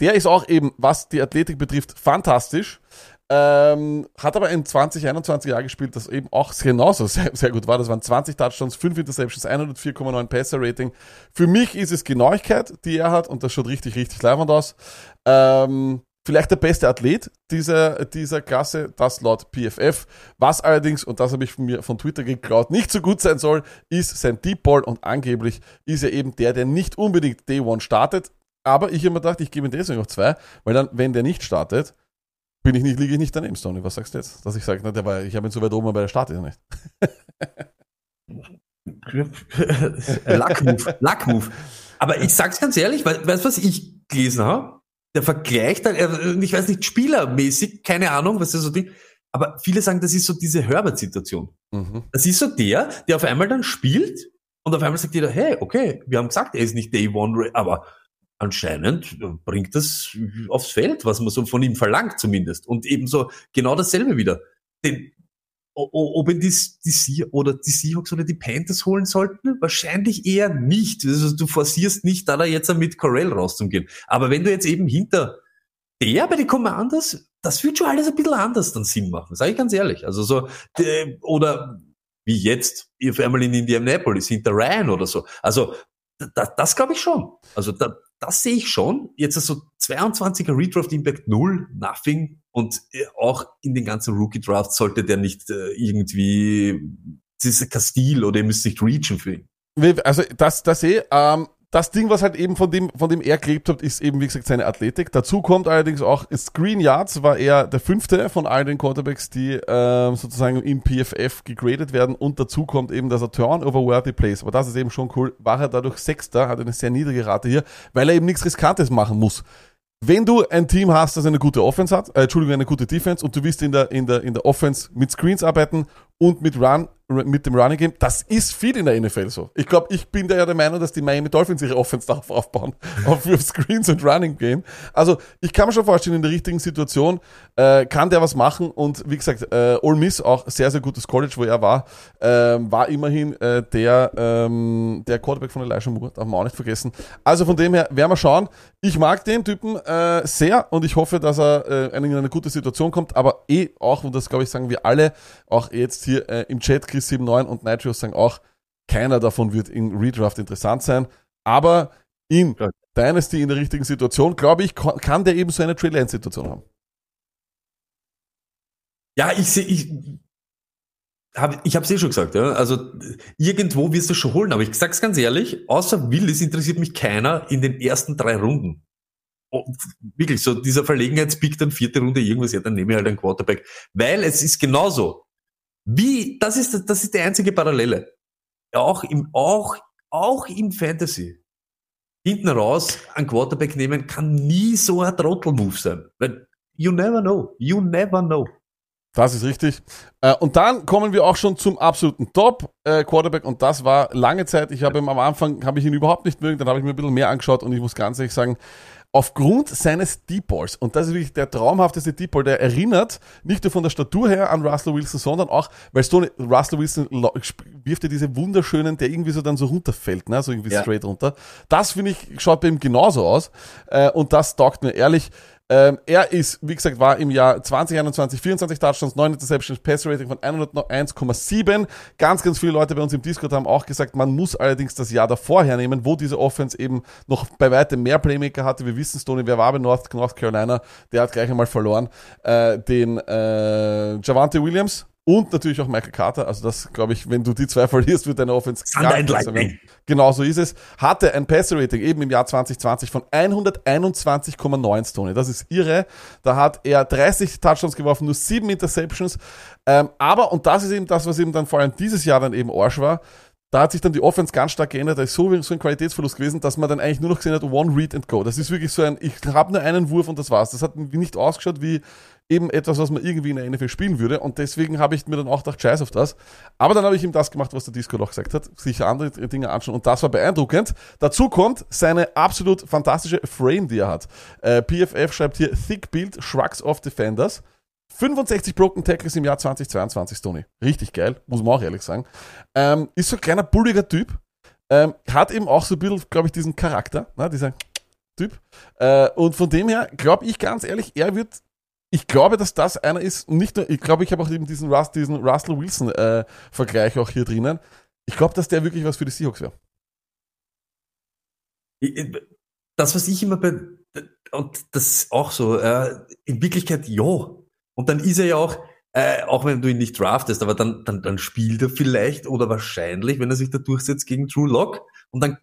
der ist auch eben, was die Athletik betrifft, fantastisch. Ähm, hat aber in 2021 Jahr gespielt, das eben auch genauso sehr, sehr gut war. Das waren 20 Touchdowns, 5 Interceptions, 104,9 Passer-Rating. Für mich ist es Genauigkeit, die er hat und das schaut richtig, richtig leibend aus. Ähm, vielleicht der beste Athlet dieser, dieser Klasse, das laut PFF. Was allerdings, und das habe ich von mir von Twitter geklaut, nicht so gut sein soll, ist sein Deep Ball und angeblich ist er eben der, der nicht unbedingt Day One startet. Aber ich habe mir gedacht, ich gebe ihm deswegen noch zwei, weil dann, wenn der nicht startet, bin ich nicht, liege ich nicht daneben, Stoney. Was sagst du jetzt? Dass ich sage, na, der war, ich habe ihn so weit oben, aber der startet ja nicht. Lackmove, Lackmove. Aber ich sag's ganz ehrlich, weil, weißt du, was ich gelesen habe? Der Vergleich, äh, ich weiß nicht, spielermäßig, keine Ahnung, was das so Ding, aber viele sagen, das ist so diese Herbert-Situation. Mhm. Das ist so der, der auf einmal dann spielt und auf einmal sagt jeder, hey, okay, wir haben gesagt, er ist nicht Day One, aber anscheinend bringt das aufs Feld, was man so von ihm verlangt zumindest. Und ebenso genau dasselbe wieder. Den, ob ihn die, die oder die Seahawks oder die Panthers holen sollten? Wahrscheinlich eher nicht. Also du forcierst nicht, da da jetzt mit Corell rauszugehen. Aber wenn du jetzt eben hinter der bei den Commanders, das wird schon alles ein bisschen anders dann Sinn machen, sage ich ganz ehrlich. Also so, äh, oder wie jetzt, auf einmal in Indianapolis, hinter Ryan oder so. Also da, das glaube ich schon. Also da, das sehe ich schon. Jetzt so 22er Redraft Impact null, nothing. Und äh, auch in den ganzen Rookie Drafts sollte der nicht äh, irgendwie dieser Kastil oder ihr müsst nicht reachen für ihn. Also das, das eh, ähm, das Ding, was halt eben von dem, von dem er gelebt hat, ist eben, wie gesagt, seine Athletik. Dazu kommt allerdings auch, Screen Yards war er der fünfte von all den Quarterbacks, die ähm, sozusagen im PFF gegradet werden. Und dazu kommt eben, dass er Turnover-worthy Plays, aber das ist eben schon cool, war er dadurch Sechster, hat eine sehr niedrige Rate hier, weil er eben nichts Riskantes machen muss. Wenn du ein Team hast, das eine gute Offense hat, äh, Entschuldigung, eine gute Defense und du willst in der, in der, in der Offense mit Screens arbeiten und mit Run, mit dem Running Game, das ist viel in der NFL so. Ich glaube, ich bin da ja der Meinung, dass die Miami Dolphins ihre Offense darauf aufbauen, auf, Screens und Running Game. Also, ich kann mir schon vorstellen, in der richtigen Situation äh, kann der was machen und wie gesagt, äh, Ole Miss auch sehr, sehr gutes College, wo er war, ähm, war immerhin äh, der, ähm, der Quarterback von Elijah Moore, darf man auch nicht vergessen. Also von dem her werden wir schauen. Ich mag den Typen äh, sehr und ich hoffe, dass er äh, in eine gute Situation kommt, aber eh auch, und das glaube ich sagen wir alle, auch jetzt hier äh, im Chat, Chris79 und Nitrios sagen auch, keiner davon wird in Redraft interessant sein, aber in Ja. Dynasty in der richtigen Situation, glaube ich, kann der eben so eine Trey Lance Situation haben. Ja, ich sehe, ich habe ich hab's eh schon gesagt, ja. Also irgendwo wirst du schon holen, aber ich sag's ganz ehrlich, außer Willis interessiert mich keiner in den ersten drei Runden. Oh, wirklich, so dieser Verlegenheitspick dann vierte Runde irgendwas, ja, dann nehme ich halt einen Quarterback. Weil es ist genauso. Wie, das ist, das ist die einzige Parallele. Auch im, auch, auch im Fantasy. Hinten raus einen Quarterback nehmen kann nie so ein Trottel-Move sein. Weil you never know. You never know. Das ist richtig. Äh, und dann kommen wir auch schon zum absoluten Top äh, Quarterback und das war lange Zeit. Ich habe ihn am Anfang habe ich ihn überhaupt nicht mögen, dann habe ich mir ein bisschen mehr angeschaut und ich muss ganz ehrlich sagen, aufgrund seines Deep Balls und das ist wirklich der traumhafteste Deep Ball, der erinnert nicht nur von der Statur her an Russell Wilson, sondern auch, weil so eine- Russell Wilson wirft ja diese wunderschönen, der irgendwie so dann so runterfällt, ne, so irgendwie Ja. straight runter. Das finde ich schaut bei ihm genauso aus äh, und das taugt mir ehrlich. Ähm, er ist, wie gesagt, war im Jahr 2021 24 Touchdowns, 9 Interceptions, Pass Rating von 101,7. Ganz, ganz viele Leute bei uns im Discord haben auch gesagt, man muss allerdings das Jahr davor hernehmen, wo diese Offense eben noch bei weitem mehr Playmaker hatte. Wir wissen, Stoney, wer war bei North, North Carolina? Der hat gleich einmal verloren. Äh, den äh, Javante Williams und natürlich auch Michael Carter. Also das, glaube ich, wenn du die zwei verlierst, wird deine Offense. Genau so ist es. Hatte ein Passer-Rating eben im Jahr 2020 von 121,9 Tony. Das ist irre. Da hat er 30 Touchdowns geworfen, nur 7 Interceptions. Ähm, aber, und das ist eben das, was eben dann vor allem dieses Jahr dann eben Arsch war, da hat sich dann die Offense ganz stark geändert. Da ist so, so ein Qualitätsverlust gewesen, dass man dann eigentlich nur noch gesehen hat, one read and go. Das ist wirklich so ein, ich habe nur einen Wurf und das war's. Das hat nicht ausgeschaut wie eben etwas, was man irgendwie in der NFL spielen würde. Und deswegen habe ich mir dann auch gedacht, scheiß auf das. Aber dann habe ich ihm das gemacht, was der Discord auch gesagt hat, sich andere Dinge anschauen. Und das war beeindruckend. Dazu kommt seine absolut fantastische Frame, die er hat. Äh, PFF schreibt hier, Thick Build, Shrugs of Defenders. 65 Broken Tackles im Jahr 2022, Tony. Richtig geil, muss man auch ehrlich sagen. Ähm, ist so ein kleiner, bulliger Typ. Ähm, hat eben auch so ein bisschen, glaube ich, diesen Charakter, ne, dieser Typ. Äh, und von dem her, glaube ich ganz ehrlich, er wird, ich glaube, dass das einer ist, nicht nur, ich glaube, ich habe auch eben diesen, Rus, diesen Russell Wilson-Vergleich auch hier drinnen. Ich glaube, dass der wirklich was für die Seahawks wäre. Das, was ich immer bei, und das auch so, äh, in Wirklichkeit ja. Und dann ist er ja auch, äh, auch wenn du ihn nicht draftest, aber dann, dann, dann spielt er vielleicht oder wahrscheinlich, wenn er sich da durchsetzt gegen True Lock. Und dann,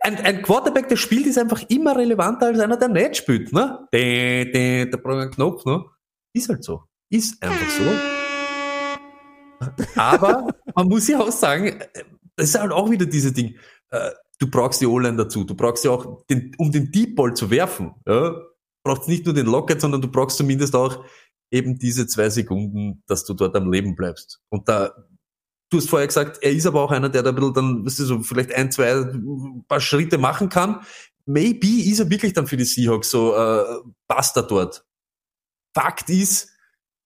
ein, ein Quarterback, der spielt, ist einfach immer relevanter als einer, der nicht spielt, ne? Dä, dä, Da braucht einen Knopf, ne? Ist halt so. Ist einfach so. Aber man muss ja auch sagen, das ist halt auch wieder dieses Ding. Äh, Du brauchst die O-Line dazu. Du brauchst ja auch, den, um den Deep Ball zu werfen, ja, brauchst nicht nur den Locket, sondern du brauchst zumindest auch eben diese zwei Sekunden, dass du dort am Leben bleibst. Und da, du hast vorher gesagt, er ist aber auch einer, der da ein bisschen dann, weißt du, so vielleicht ein, zwei, paar Schritte machen kann. Maybe ist er wirklich dann für die Seahawks so, äh, er dort. Fakt ist,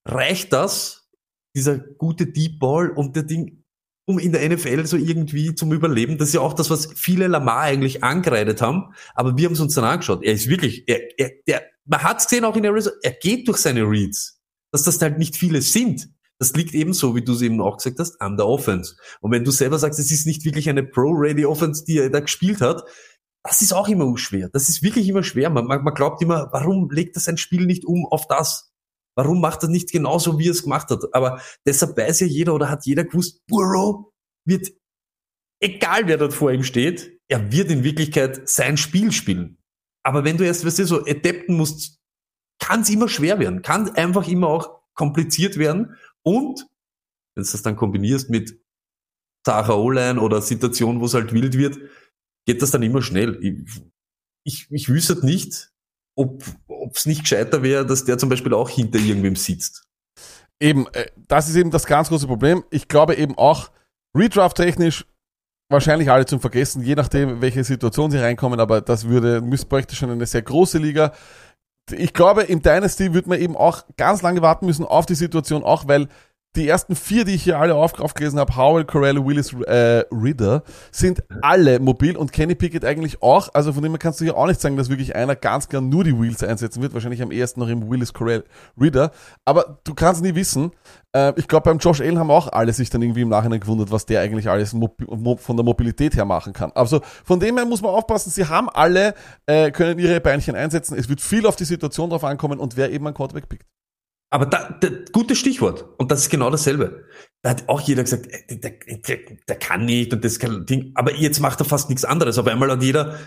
reicht das, dieser gute Deep Ball und der Ding, um in der NFL so irgendwie zum Überleben. Das ist ja auch das, was viele Lamar eigentlich angreidet haben. Aber wir haben es uns dann angeschaut. Er ist wirklich, er, er, der, man hat es gesehen auch in Arizona, er geht durch seine Reads. Dass das halt nicht viele sind. Das liegt ebenso, wie du es eben auch gesagt hast, an der Offense. Und wenn du selber sagst, es ist nicht wirklich eine Pro-Ready Offense, die er da gespielt hat, das ist auch immer schwer. Das ist wirklich immer schwer. Man, man, man glaubt immer, warum legt er sein Spiel nicht um auf das? Warum macht er nicht genauso, wie er es gemacht hat? Aber deshalb weiß ja jeder oder hat jeder gewusst, Burrow wird, egal wer dort vor ihm steht, er wird in Wirklichkeit sein Spiel spielen. Aber wenn du erst, weißt du, so adapten musst, kann es immer schwer werden, kann einfach immer auch kompliziert werden. Und wenn du das dann kombinierst mit Sarah O-Line oder Situationen, wo es halt wild wird, geht das dann immer schnell. Ich, ich, ich wüsste nicht, ob es nicht gescheiter wäre, dass der zum Beispiel auch hinter irgendwem sitzt. Eben, äh, das ist eben das ganz große Problem. Ich glaube eben auch, Redraft-technisch wahrscheinlich alle zum Vergessen, je nachdem, welche Situation sie reinkommen, aber das würde, müsste bräuchte schon eine sehr große Liga. Ich glaube, im Dynasty wird man eben auch ganz lange warten müssen auf die Situation, auch weil die ersten vier, die ich hier alle auf, aufgelesen habe, Howell, Corell, Willis, äh, Ridder, sind alle mobil und Kenny Pickett eigentlich auch. Also von dem her kannst du hier auch nicht sagen, dass wirklich einer ganz klar nur die Wheels einsetzen wird. Wahrscheinlich am ehesten noch im Willis, Corell, Ridder. Aber du kannst nie wissen. Äh, ich glaube, beim Josh Allen haben auch alle sich dann irgendwie im Nachhinein gewundert, was der eigentlich alles von der Mobilität her machen kann. Also von dem her muss man aufpassen, sie haben alle, äh, können ihre Beinchen einsetzen. Es wird viel auf die Situation drauf ankommen und wer eben ein Quarterback pickt. Aber da, da, gutes Stichwort. Und das ist genau dasselbe. Da hat auch jeder gesagt, äh, der, der, der kann nicht und das kann Ding. Aber jetzt macht er fast nichts anderes. Auf einmal hat jeder,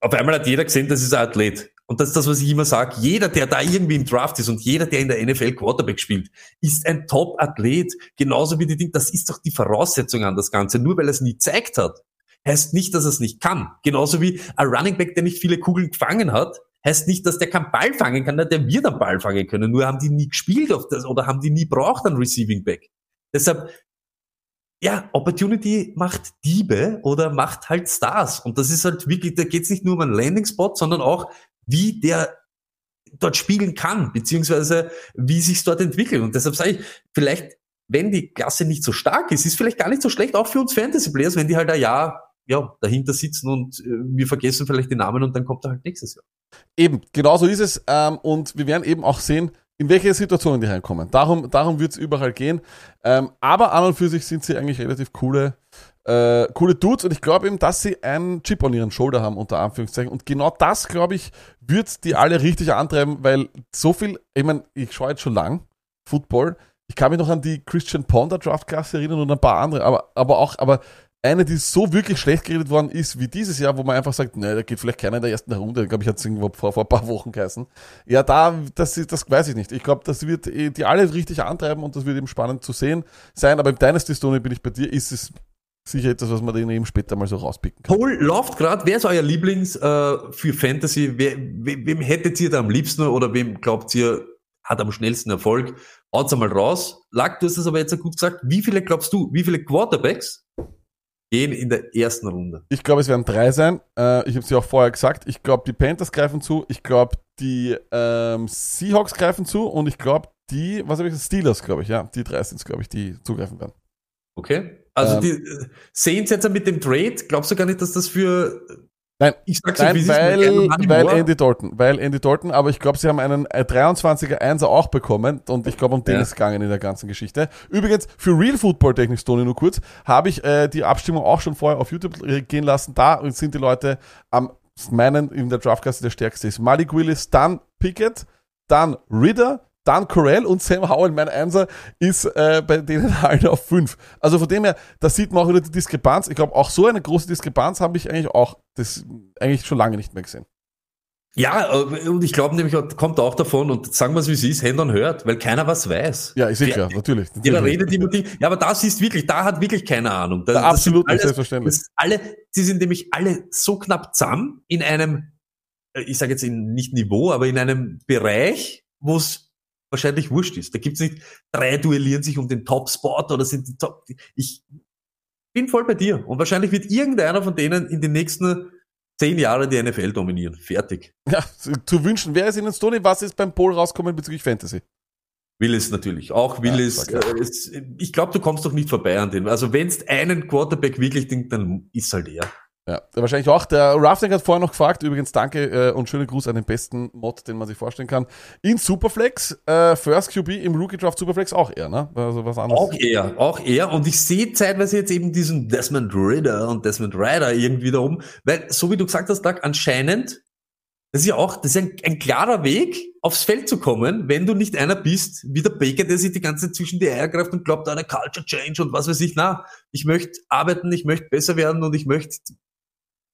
auf einmal hat jeder gesehen, das ist ein Athlet. Und das ist das, was ich immer sage. Jeder, der da irgendwie im Draft ist und jeder, der in der NFL Quarterback spielt, ist ein Top-Athlet. Genauso wie die Dinge. Das ist doch die Voraussetzung an das Ganze. Nur weil er es nie gezeigt hat, heißt nicht, dass er es nicht kann. Genauso wie ein Running Back, der nicht viele Kugeln gefangen hat, heißt nicht, dass der keinen Ball fangen kann, der wird einen Ball fangen können. Nur haben die nie gespielt auf das oder haben die nie braucht einen Receiving Back. Deshalb, ja, Opportunity macht Diebe oder macht halt Stars. Und das ist halt wirklich, da geht's nicht nur um einen Landing-Spot, sondern auch, wie der dort spielen kann, beziehungsweise wie sich dort entwickelt. Und deshalb sage ich, vielleicht, wenn die Klasse nicht so stark ist, ist vielleicht gar nicht so schlecht, auch für uns Fantasy-Players, wenn die halt ein Jahr ja, dahinter sitzen und äh, wir vergessen vielleicht die Namen und dann kommt er halt nächstes Jahr. Eben, genau so ist es. Ähm, und wir werden eben auch sehen, in welche Situationen die reinkommen. Darum, darum wird es überall gehen. Ähm, aber an und für sich sind sie eigentlich relativ coole, äh, coole Dudes und ich glaube eben, dass sie einen Chip on ihren Shoulder haben, unter Anführungszeichen. Und genau das, glaube ich, wird die alle richtig antreiben, weil so viel, ich meine, ich schaue jetzt schon lang Football. Ich kann mich noch an die Christian Ponder Draftklasse erinnern und ein paar andere, aber, aber auch, aber eine, die so wirklich schlecht geredet worden ist wie dieses Jahr, wo man einfach sagt, ne, da geht vielleicht keiner in der ersten Runde. Ich glaube, ich hatte es irgendwo vor, vor ein paar Wochen geheißen. Ja, da, das, das weiß ich nicht. Ich glaube, das wird eh die alle richtig antreiben und das wird eben spannend zu sehen sein. Aber im Dynasty Stone bin ich bei dir, ist es sicher etwas, was man dann eben später mal so rauspicken kann. Paul läuft gerade. Wer ist euer Lieblings äh, für Fantasy? Wer, wem, wem hättet ihr da am liebsten oder wem glaubt ihr hat am schnellsten Erfolg? Haut's einmal raus. Lack, du hast es aber jetzt gut gesagt. Wie viele glaubst du, wie viele Quarterbacks gehen in der ersten Runde. Ich glaube, es werden drei sein. Äh, ich habe sie auch vorher gesagt. Ich glaube, die Panthers greifen zu. Ich glaube, die ähm, Seahawks greifen zu. Und ich glaube, die, was habe ich gesagt? Steelers, glaube ich. Ja, die drei sind es, glaube ich, die zugreifen werden. Okay. Also Ähm. die äh, Saints jetzt mit dem Trade, glaubst du gar nicht, dass das für Nein, ich sag's Nein, wie weil, weil Andy Dalton, weil Andy Dalton, aber ich glaube, sie haben einen äh, 23er Einser auch bekommen und ich glaube, um den Ja. ist es gegangen in der ganzen Geschichte. Übrigens, für Real Football Technik, Tony, nur kurz, habe ich äh, die Abstimmung auch schon vorher auf YouTube äh, gehen lassen. Da sind die Leute am meinen in der Draftklasse der stärkste ist. Malik Willis, dann Pickett, dann Ridder, dann Corell und Sam Howell, mein Einser, ist äh, bei denen halt auf 5. Also von dem her, da sieht man auch wieder die Diskrepanz. Ich glaube, auch so eine große Diskrepanz habe ich eigentlich auch das eigentlich schon lange nicht mehr gesehen. Ja, äh, und ich glaube nämlich, kommt auch davon, und sagen wir es wie es ist, Hand on hört, weil keiner was weiß. Ja, ist eh klar, natürlich. Jeder natürlich. redet immer die, ja, aber das ist wirklich, da hat wirklich keine Ahnung. Das, Ja, absolut, das sind selbstverständlich. Das alle, sie sind nämlich alle so knapp zusammen in einem, äh, ich sage jetzt in nicht Niveau, aber in einem Bereich, wo es wahrscheinlich wurscht ist. Da gibt's nicht, drei duellieren sich um den Top-Spot oder sind die Top. Ich bin voll bei dir. Und wahrscheinlich wird irgendeiner von denen in den nächsten zehn Jahren die NFL dominieren. Fertig. Ja, zu wünschen wäre es Ihnen, Stoney, was ist beim Poll rauskommen bezüglich Fantasy? Willis natürlich. Auch Willis. Ja, äh, es, ich glaube, du kommst doch nicht vorbei an den. Also wenn es einen Quarterback wirklich denkt, dann ist halt er. Ja, wahrscheinlich auch. Der Rafting hat vorher noch gefragt, übrigens danke äh, und schönen Gruß an den besten Mod, den man sich vorstellen kann. In Superflex, äh, First QB im Rookie Draft Superflex auch er, ne? Also was anderes. Auch er, auch er. Und ich sehe zeitweise jetzt eben diesen Desmond Ritter und Desmond Ryder irgendwie da oben. Weil, so wie du gesagt hast, Doug, anscheinend, das ist ja auch, das ist ein, ein klarer Weg, aufs Feld zu kommen, wenn du nicht einer bist, wie der Baker, der sich die ganze Zeit zwischen die Eier greift und glaubt, eine Culture Change und was weiß ich. Na, ich möchte arbeiten, ich möchte besser werden und ich möchte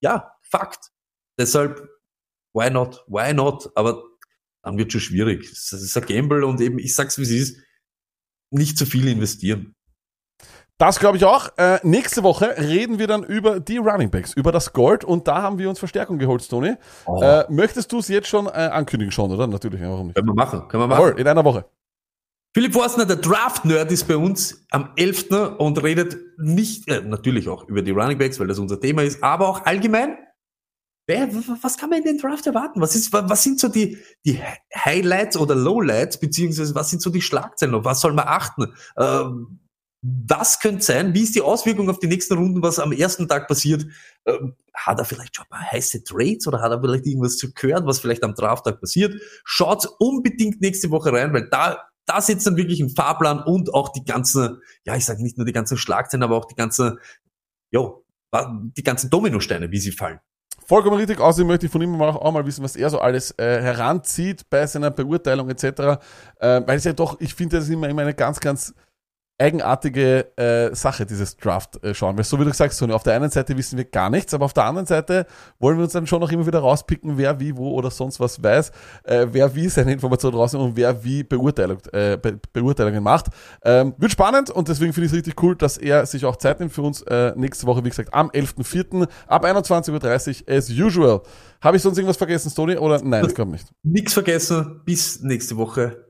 ja, Fakt. Deshalb, why not? Why not? Aber dann wird schon schwierig. Das ist ein Gamble und eben, ich sag's wie es ist, nicht zu viel investieren. Das glaube ich auch. Äh, nächste Woche reden wir dann über die Running Backs, über das Gold und da haben wir uns Verstärkung geholt, Tony. Oh. Äh, möchtest du es jetzt schon äh, ankündigen schon, oder? Natürlich, warum nicht? Können wir machen, können wir machen. Jawohl, in einer Woche. Philipp Forstner, der Draft-Nerd, ist bei uns am 11. und redet nicht, äh, natürlich auch über die Running Backs, weil das unser Thema ist, aber auch allgemein. Wer, was kann man in den Draft erwarten? Was ist, wa- was sind so die, die Highlights oder Lowlights, beziehungsweise was sind so die Schlagzeilen? Auf was soll man achten? Ähm, was könnte sein? Wie ist die Auswirkung auf die nächsten Runden, was am ersten Tag passiert? Ähm, hat er vielleicht schon mal heiße Trades oder hat er vielleicht irgendwas zu gehört, was vielleicht am Drafttag passiert? Schaut unbedingt nächste Woche rein, weil da, da sitzt dann wirklich ein Fahrplan und auch die ganzen, ja, ich sage nicht nur die ganzen Schlagzeilen, aber auch die ganzen, jo, die ganzen Dominosteine, wie sie fallen. Vollkommen richtig. Außerdem möchte ich von ihm auch, mal wissen, was er so alles äh, heranzieht bei seiner Beurteilung etc. Äh, weil es ja doch, ich finde, das immer, immer eine ganz, ganz eigenartige äh, Sache, dieses Draft äh, schauen. Weil so wie du gesagt hast, Tony, auf der einen Seite wissen wir gar nichts, aber auf der anderen Seite wollen wir uns dann schon noch immer wieder rauspicken, wer wie, wo oder sonst was weiß, äh, wer wie seine Informationen rausnimmt und wer wie Beurteilung, äh, Be Beurteilungen macht. Ähm, wird spannend und deswegen finde ich es richtig cool, dass er sich auch Zeit nimmt für uns äh, nächste Woche, wie gesagt, am 11.04. ab 21.30 Uhr as usual. Habe ich sonst irgendwas vergessen, Tony? Oder nein, das glaube ich nicht. Nix vergessen, bis nächste Woche.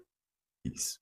Peace.